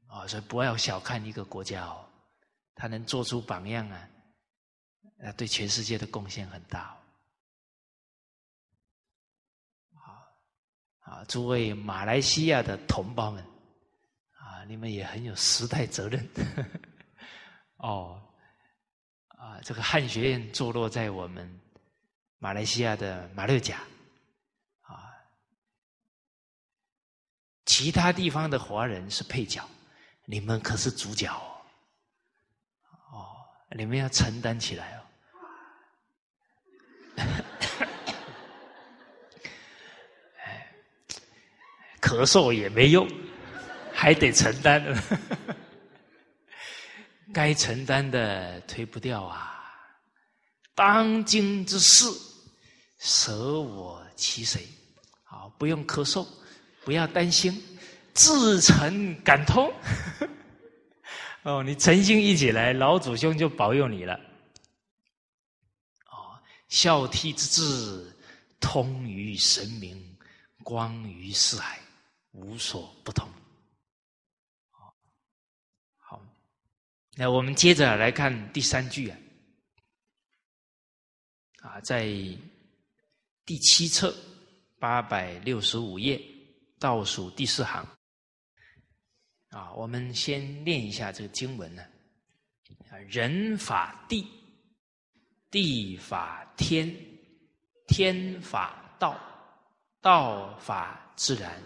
啊，所以不要小看一个国家哦，他能做出榜样啊，啊，对全世界的贡献很大。好，啊，诸位马来西亚的同胞们。啊你们也很有时代责任，哦，啊，这个汉学院坐落在我们马来西亚的马六甲，啊，其他地方的华人是配角，你们可是主角哦，哦，你们要承担起来哦，[COUGHS] 咳嗽也没用。还得承担，[LAUGHS] 该承担的推不掉啊！当今之事，舍我其谁？好，不用咳嗽，不要担心，自诚感通。[LAUGHS] 哦，你诚心一起来，老祖宗就保佑你了。哦，孝悌之志，通于神明，光于四海，无所不通。好那我们接着来看第三句啊，啊，在第七册八百六十五页倒数第四行啊，我们先念一下这个经文呢。啊，人法地，地法天，天法道，道法自然。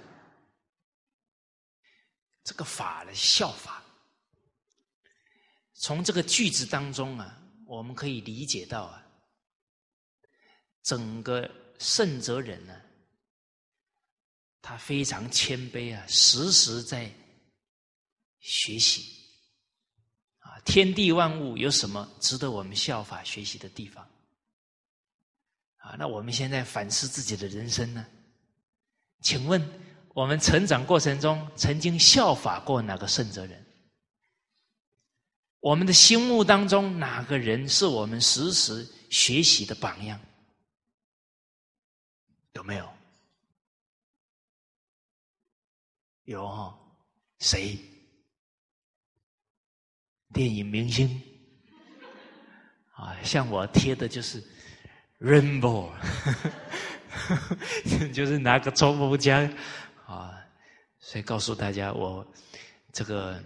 这个法的效法。从这个句子当中啊，我们可以理解到啊，整个圣哲人呢，他非常谦卑啊，时时在学习啊，天地万物有什么值得我们效法学习的地方啊？那我们现在反思自己的人生呢？请问我们成长过程中曾经效法过哪个圣哲人？我们的心目当中，哪个人是我们时时学习的榜样？有没有？有哈？谁？电影明星啊？像我贴的就是 Rainbow，[LAUGHS] 就是拿个冲锋枪啊，所以告诉大家，我这个。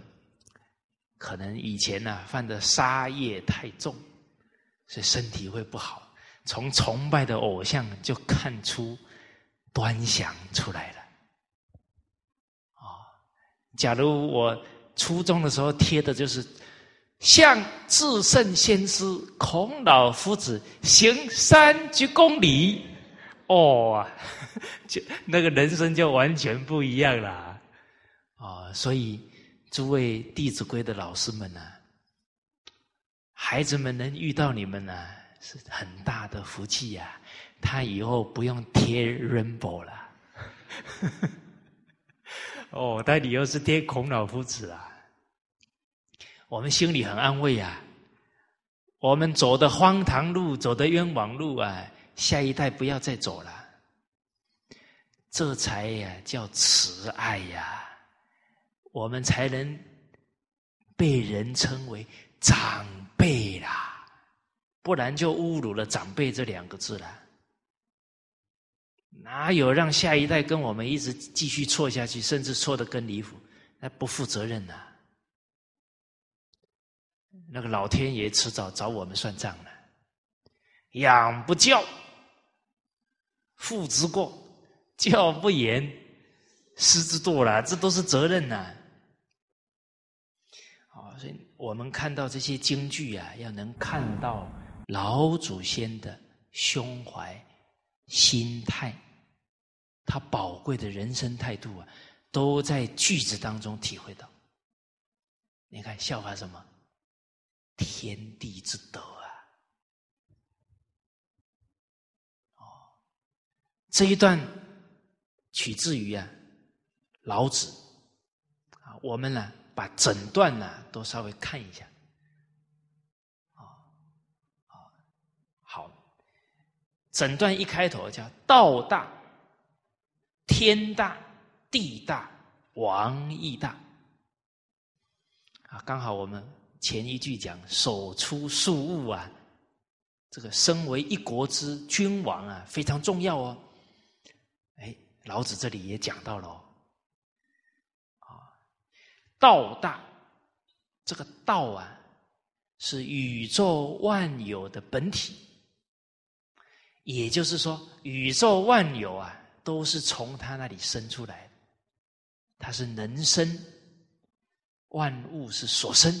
可能以前呢犯的杀业太重，所以身体会不好。从崇拜的偶像就看出端详出来了。啊，假如我初中的时候贴的就是向至圣先师孔老夫子行三鞠躬礼，哦，[LAUGHS] 就那个人生就完全不一样了。啊，所以。诸位《弟子规》的老师们呢，孩子们能遇到你们呢，是很大的福气呀。他以后不用贴 rainbow 了，[LAUGHS] 哦，他以后是贴孔老夫子啊。我们心里很安慰啊。我们走的荒唐路，走的冤枉路啊，下一代不要再走了。这才呀叫慈爱呀。我们才能被人称为长辈啦，不然就侮辱了长辈这两个字了。哪有让下一代跟我们一直继续错下去，甚至错的更离谱？那不负责任呐！那个老天爷迟早找我们算账了。养不教，父之过；教不严，师之惰了。这都是责任呐！啊，所以我们看到这些京剧啊，要能看到老祖先的胸怀、心态。他宝贵的人生态度啊，都在句子当中体会到。你看，笑话什么？天地之德啊！哦，这一段取自于啊老子啊。我们呢，把整段呢都稍微看一下。啊，好，整段一开头叫“道大”。天大地大王亦大啊！刚好我们前一句讲手出数物啊，这个身为一国之君王啊，非常重要哦。哎，老子这里也讲到了哦啊，道大，这个道啊，是宇宙万有的本体，也就是说，宇宙万有啊。都是从他那里生出来的，他是能生，万物是所生。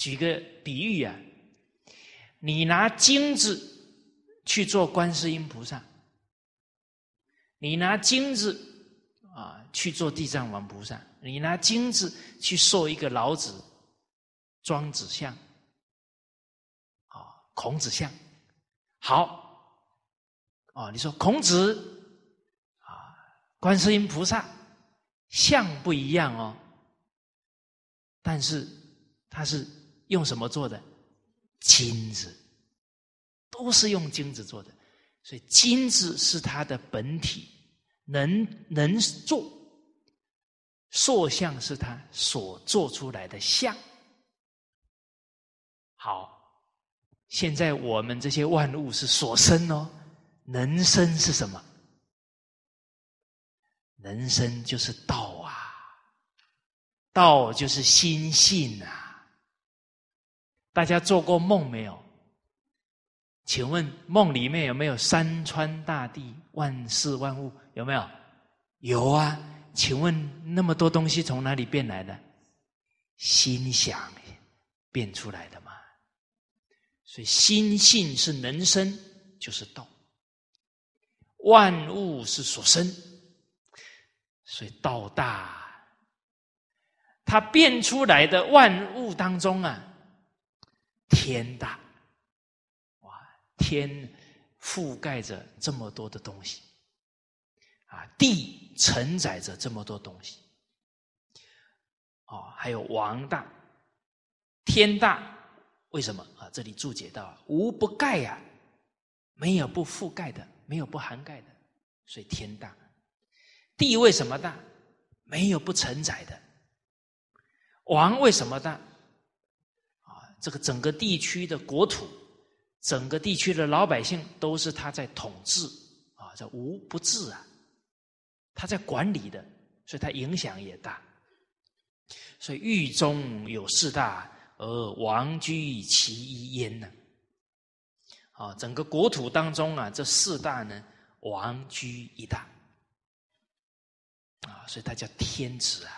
举个比喻啊，你拿金子去做观世音菩萨，你拿金子啊去做地藏王菩萨，你拿金子去塑一个老子、庄子像，啊，孔子像，好。哦，你说孔子啊，观世音菩萨像不一样哦，但是他是用什么做的？金子，都是用金子做的，所以金子是它的本体，能能做塑像是他所做出来的像。好，现在我们这些万物是所生哦。能生是什么？能生就是道啊，道就是心性啊。大家做过梦没有？请问梦里面有没有山川大地、万事万物？有没有？有啊。请问那么多东西从哪里变来的？心想变出来的嘛。所以心性是能生，就是道。万物是所生，所以道大。它变出来的万物当中啊，天大，哇，天覆盖着这么多的东西，啊，地承载着这么多东西，哦，还有王大，天大，为什么啊？这里注解到，无不盖呀，没有不覆盖的。没有不涵盖的，所以天大。地为什么大？没有不承载的。王为什么大？这个整个地区的国土，整个地区的老百姓都是他在统治啊，这无不治啊，他在管理的，所以他影响也大。所以狱中有四大，而王居其一焉呢。啊，整个国土当中啊，这四大呢，王居一大，啊，所以他叫天子啊，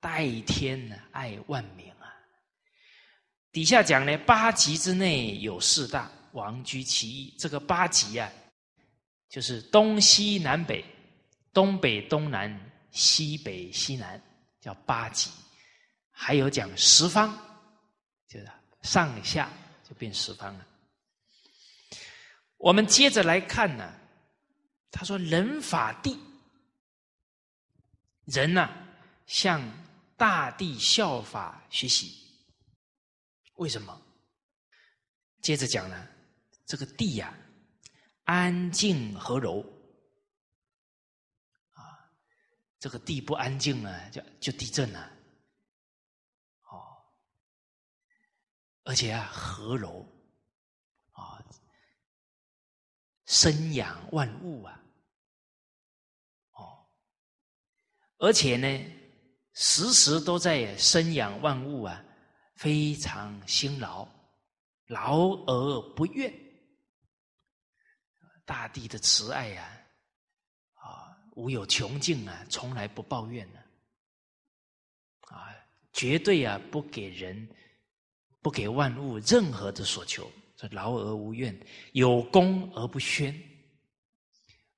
代天呢，爱万民啊。底下讲呢，八极之内有四大，王居其一。这个八极啊，就是东西南北，东北东南，西北西南，叫八极。还有讲十方，就是上下就变十方了。我们接着来看呢，他说：“人法地，人呢向大地效法学习。为什么？接着讲呢，这个地呀，安静和柔。啊，这个地不安静呢，就就地震了。哦。而且啊，和柔，啊，生养万物啊。哦。而且呢，时时都在生养万物啊。非常辛劳，劳而不怨。大地的慈爱呀，啊，无有穷尽啊，从来不抱怨呢，啊，绝对啊不给人，不给万物任何的所求，这劳而无怨，有功而不宣，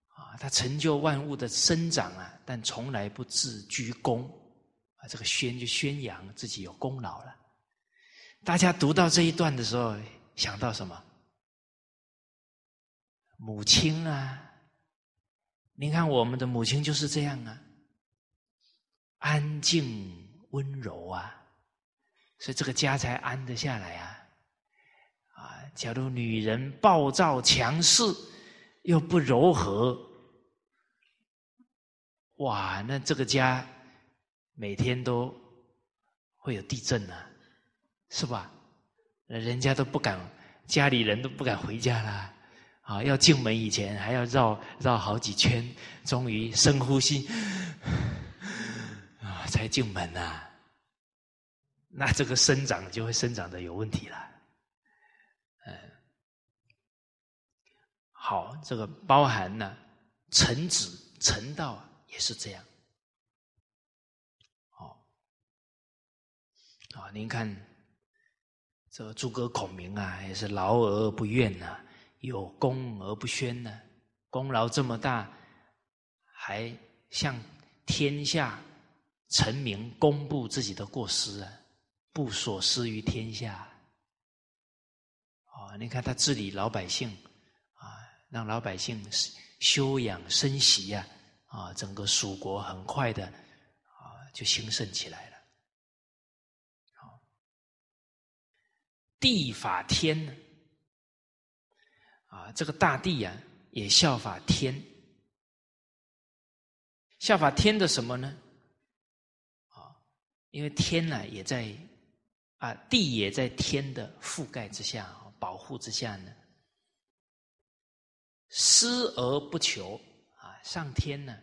啊，他成就万物的生长啊，但从来不自居功，啊，这个宣就宣扬自己有功劳了。大家读到这一段的时候，想到什么？母亲啊，你看我们的母亲就是这样啊，安静温柔啊，所以这个家才安得下来啊。啊，假如女人暴躁强势又不柔和，哇，那这个家每天都会有地震啊，是吧？人家都不敢，家里人都不敢回家了。啊，要进门以前还要绕绕好几圈，终于深呼吸，啊，才进门呐。那这个生长就会生长的有问题了。嗯，好，这个包含呢，臣子臣道也是这样。哦，啊，您看这个诸葛孔明啊，也是劳而不怨呐。有功而不宣呐？功劳这么大，还向天下臣民公布自己的过失啊？不所失于天下。哦，你看他治理老百姓啊，让老百姓休养生息呀，啊，整个蜀国很快的啊就兴盛起来地法天呢？啊，这个大地呀，也效法天，效法天的什么呢？啊，因为天呢，也在啊，地也在天的覆盖之下、保护之下呢。施而不求啊，上天呢，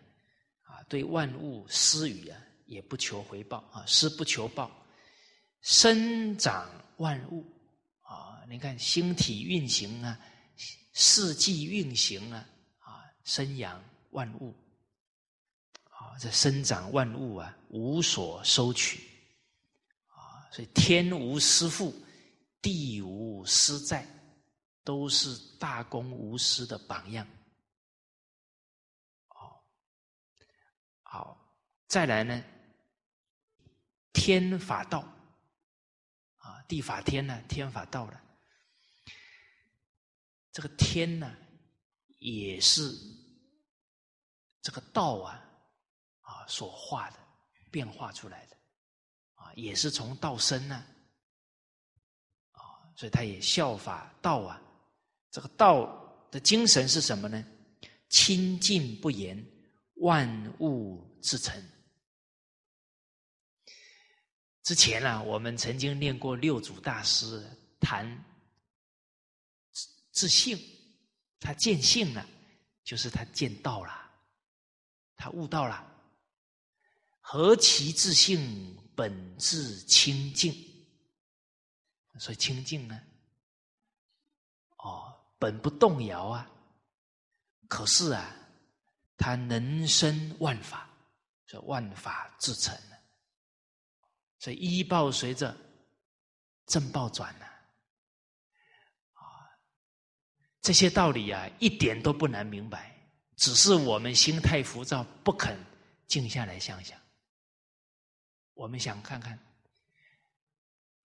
啊，对万物施予啊，也不求回报啊，施不求报，生长万物，你看星体运行啊。四季运行啊，啊，生养万物，啊，这生长万物啊，无所收取，啊，所以天无私父，地无私在，都是大公无私的榜样。哦，好，再来呢，天法道，啊，地法天呢，天法道了。这个天呢，也是这个道啊啊所化的变化出来的啊，也是从道生呢啊，所以他也效法道啊。这个道的精神是什么呢？清净不言，万物自成。之前呢，我们曾经念过六祖大师谈。自性，他见性了，就是他见道了，他悟到了。何其自性本自清净，所以清净呢？哦，本不动摇啊。可是啊，他能生万法，所以万法自成。所以依报随着正报转呢。这些道理啊，一点都不难明白，只是我们心太浮躁，不肯静下来想想。我们想看看，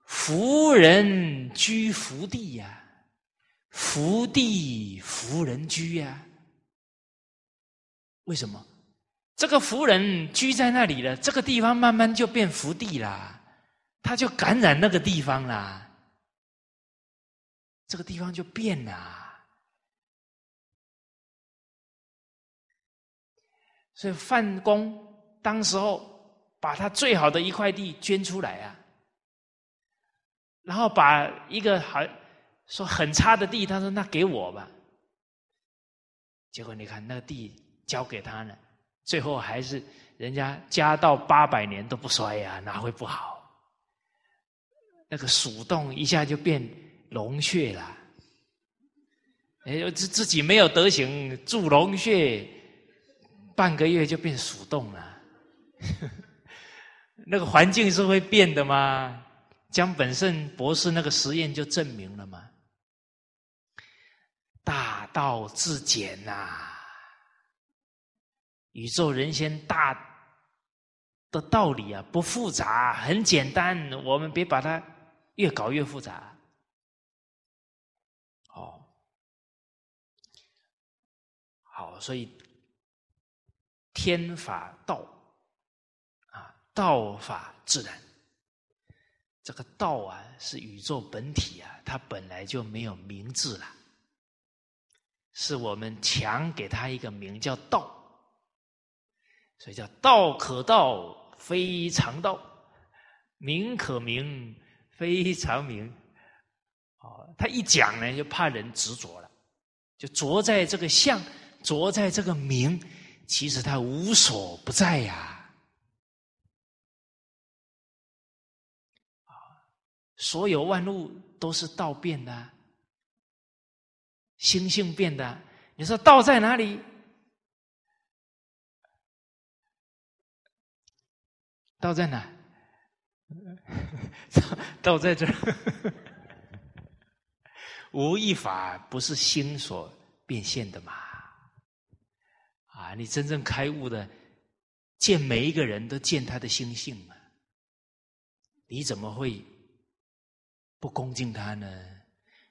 福人居福地呀，福地福人居呀。为什么？这个福人居在那里了，这个地方慢慢就变福地啦，他就感染那个地方啦，这个地方就变了。所以范公当时候把他最好的一块地捐出来啊，然后把一个好说很差的地，他说那给我吧。结果你看那个地交给他了，最后还是人家家到八百年都不衰呀，哪会不好？那个鼠洞一下就变龙穴了，哎，自自己没有德行，住龙穴半个月就变鼠洞了。[LAUGHS] 那个环境是会变的吗？江本胜博士那个实验就证明了嘛。大道至简呐，宇宙人间大的道理啊，不复杂，很简单。我们别把它越搞越复杂。哦，好，所以天法道啊，道法自然。这个道啊，是宇宙本体啊，它本来就没有名字了。是我们强给他一个名叫道，所以叫道可道非常道，名可名非常名。哦，他一讲呢，就怕人执着了，就着在这个相，着在这个名，其实他无所不在呀。啊，所有万物都是道变的。心性变的，你说道在哪里？道在哪？[LAUGHS] 道在这儿。[LAUGHS] 无一法不是心所变现的嘛？啊，你真正开悟的，见每一个人都见他的心性嘛？你怎么会不恭敬他呢？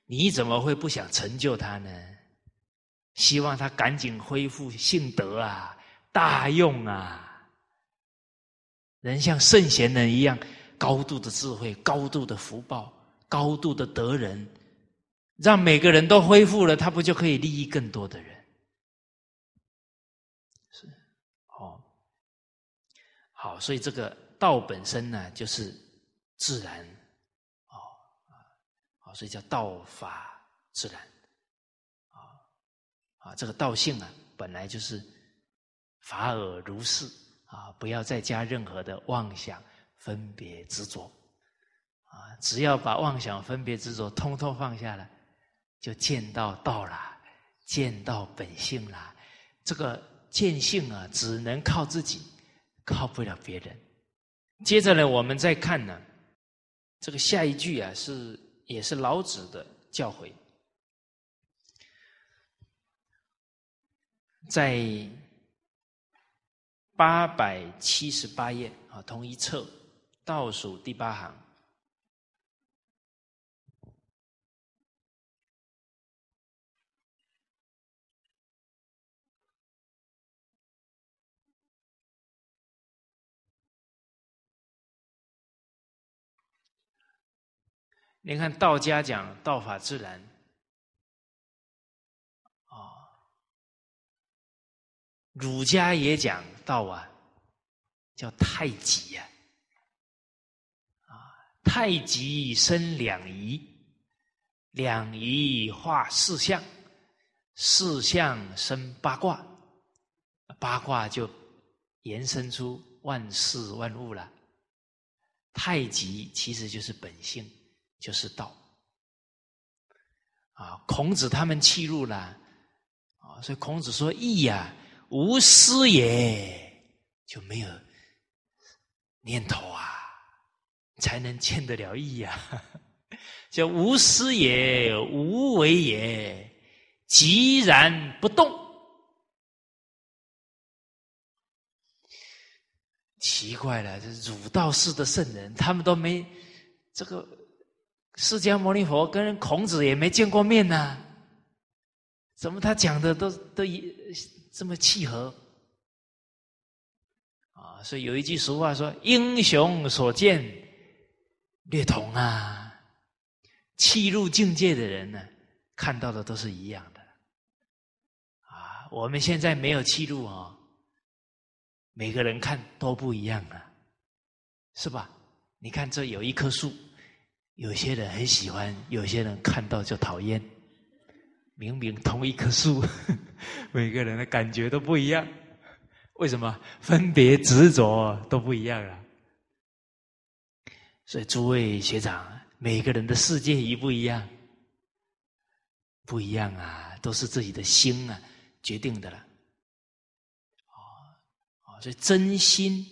你怎么会不想成就他呢？希望他赶紧恢复性德啊，大用啊！人像圣贤人一样，高度的智慧，高度的福报，高度的德人，让每个人都恢复了，他不就可以利益更多的人？是，哦，好，所以这个道本身呢，就是自然哦。所以叫道法自然，啊啊，这个道性啊，本来就是法尔如是啊，不要再加任何的妄想、分别、执着啊，只要把妄想、分别、执着通通放下了，就见到道了，见到本性了。这个见性啊，只能靠自己，靠不了别人。接着呢，我们再看呢，这个下一句啊是。也是老子的教诲，在八百七十八页啊，同一册倒数第八行。你看道家讲道法自然，啊，儒家也讲道啊，叫太极呀，啊，太极生两仪，两仪化四象，四象生八卦，八卦就延伸出万事万物了。太极其实就是本性。就是道啊！孔子他们弃入了啊，所以孔子说：“义呀，无私也，就没有念头啊，才能见得了义呀。[LAUGHS] 叫无私也，无为也，寂然不动。奇怪了，这儒道士的圣人，他们都没这个。”释迦牟尼佛跟孔子也没见过面呐，怎么他讲的都都这么契合？啊，所以有一句俗话说：“英雄所见略同啊。”气入境界的人呢，看到的都是一样的。啊，我们现在没有气入啊，每个人看都不一样啊，是吧？你看这有一棵树。有些人很喜欢，有些人看到就讨厌。明明同一棵树，[LAUGHS] 每个人的感觉都不一样。为什么？分别执着都不一样了。所以诸位学长，每个人的世界一不一样？不一样啊，都是自己的心啊决定的了。哦，所以真心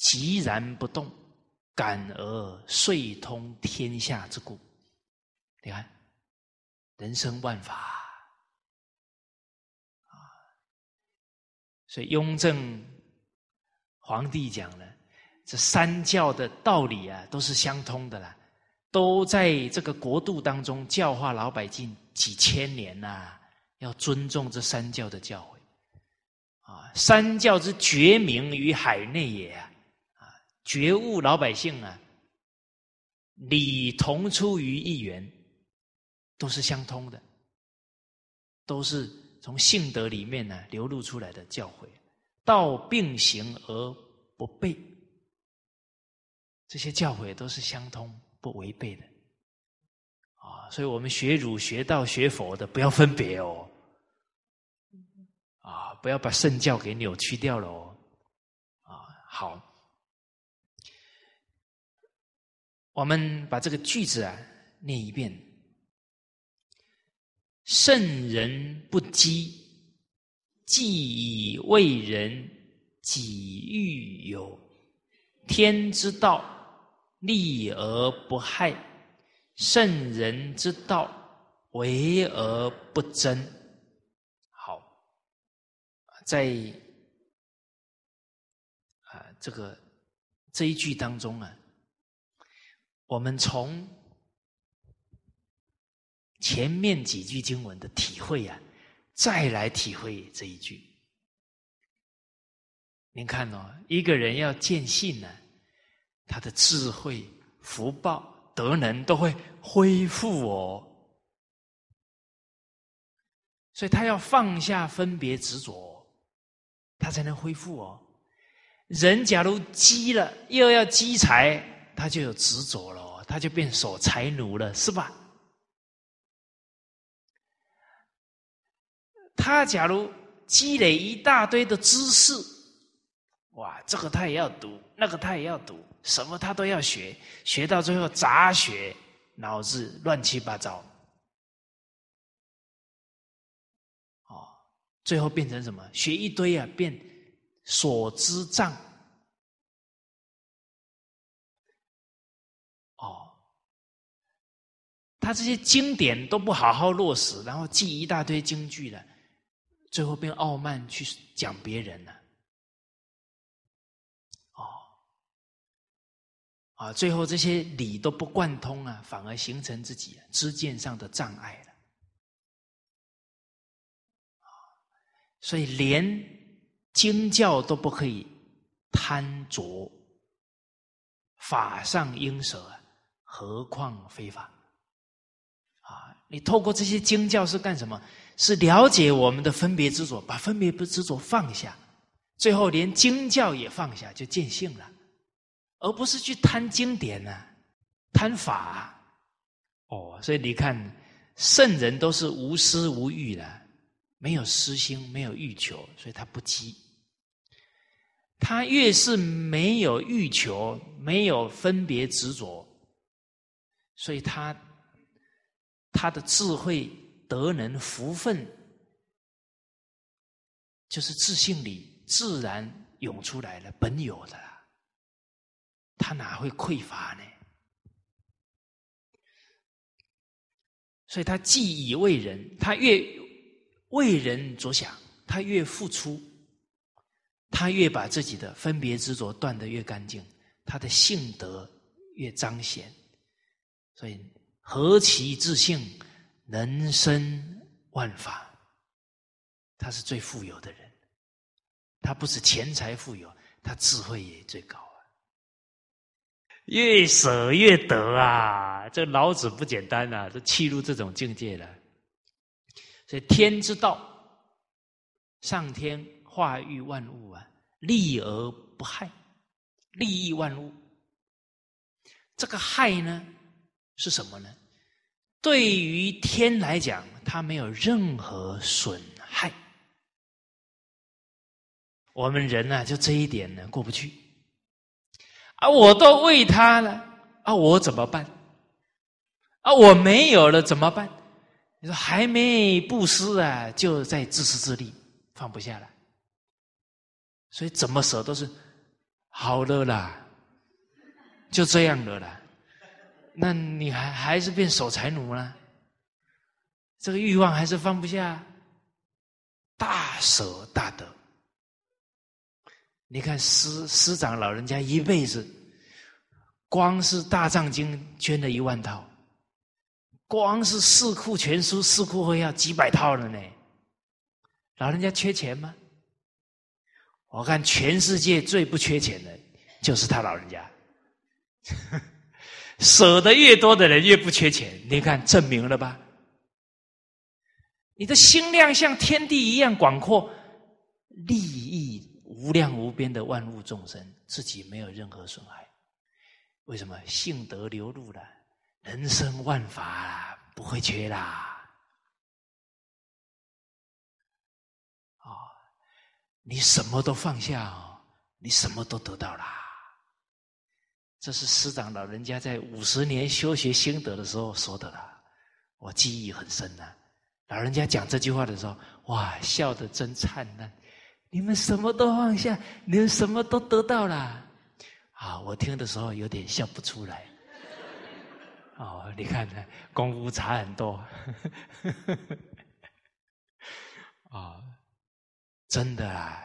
寂然不动。感而遂通天下之故，你看，人生万法。啊，所以雍正皇帝讲了，这三教的道理啊，都是相通的啦，都在这个国度当中教化老百姓几千年呐，要尊重这三教的教诲。啊，三教之绝名于海内也啊。觉悟老百姓啊，理同出于一源，都是相通的，都是从性德里面呢流露出来的教诲，道并行而不悖，这些教诲都是相通不违背的啊！所以我们学儒、学道、学佛的，不要分别哦，啊，不要把圣教给扭曲掉了哦，啊，好。我们把这个句子啊念一遍：圣人不积，既以为人，己欲有。天之道，利而不害；圣人之道，为而不争。好，在啊这个这一句当中啊。我们从前面几句经文的体会啊，再来体会这一句。您看哦，一个人要见性呢，他的智慧、福报、德能都会恢复哦。所以他要放下分别执着，他才能恢复哦。人假如积了，又要积财。他就有执着了，他就变守财奴了，是吧？他假如积累一大堆的知识，哇，这个他也要读，那个他也要读，什么他都要学，学到最后杂学，脑子乱七八糟，哦，最后变成什么？学一堆啊，变所知障。他这些经典都不好好落实，然后记一大堆京剧的，最后变傲慢去讲别人了。哦，啊，最后这些理都不贯通啊，反而形成自己知见上的障碍了。所以连经教都不可以贪着，法上应舍，何况非法？你透过这些经教是干什么？是了解我们的分别执着，把分别不执着放下，最后连经教也放下，就见性了，而不是去贪经典呢，贪法。哦，所以你看，圣人都是无私无欲的，没有私心，没有欲求，所以他不积。他越是没有欲求，没有分别执着，所以他。他的智慧、德能、福分，就是自信里自然涌出来了，本有的，他哪会匮乏呢？所以他既以为人，他越为人着想，他越付出，他越把自己的分别执着断得越干净，他的性德越彰显，所以。何其自信，能生万法。他是最富有的人，他不是钱财富有，他智慧也最高啊。越舍越得啊！这老子不简单啊，都契入这种境界了。所以天之道，上天化育万物啊，利而不害，利益万物。这个害呢是什么呢？对于天来讲，它没有任何损害。我们人呢，就这一点呢过不去。啊，我都为他了，啊，我怎么办？啊，我没有了怎么办？你说还没布施啊，就在自私自利，放不下来。所以怎么舍都是好了啦，就这样了啦。那你还还是变守财奴了？这个欲望还是放不下，大舍大得。你看师师长老人家一辈子，光是大藏经捐了一万套，光是四库全书、四库会要几百套了呢。老人家缺钱吗？我看全世界最不缺钱的，就是他老人家。[LAUGHS] 舍得越多的人越不缺钱，你看证明了吧？你的心量像天地一样广阔，利益无量无边的万物众生，自己没有任何损害。为什么？性德流露了，人生万法不会缺啦。啊，你什么都放下哦，你什么都得到啦。这是师长老人家在五十年修学心得的时候说的啦，我记忆很深呐。老人家讲这句话的时候，哇，笑得真灿烂。你们什么都放下，你们什么都得到了。啊，我听的时候有点笑不出来。[LAUGHS] 哦，你看呢，功夫差很多。啊，[LAUGHS] 真的啊，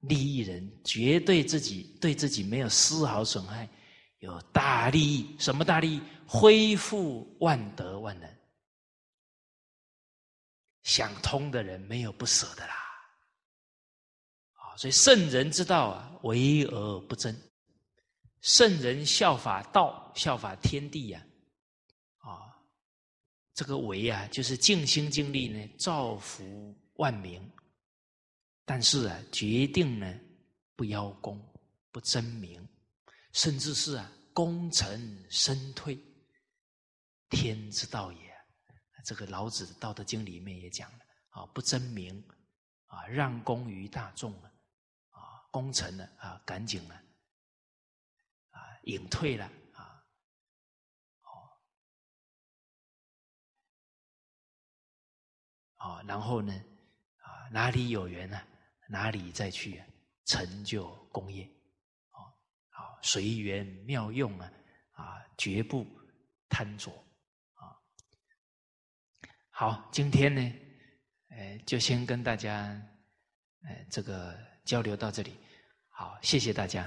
利益人绝对自己对自己没有丝毫损害。有大利益，什么大利益？恢复万德万能。想通的人没有不舍的啦。啊，所以圣人之道啊，为而不争。圣人效法道，效法天地呀。啊，这个为啊，就是尽心尽力呢，造福万民。但是啊，决定呢，不邀功，不争名。甚至是啊，功成身退，天之道也。这个老子的《道德经》里面也讲了啊，不争名啊，让功于大众啊，啊，功成了啊，赶紧了啊，隐退了啊，哦，然后呢啊，哪里有缘呢？哪里再去成就功业。随缘妙用啊，啊，绝不贪着啊。好，今天呢，呃，就先跟大家，呃，这个交流到这里。好，谢谢大家。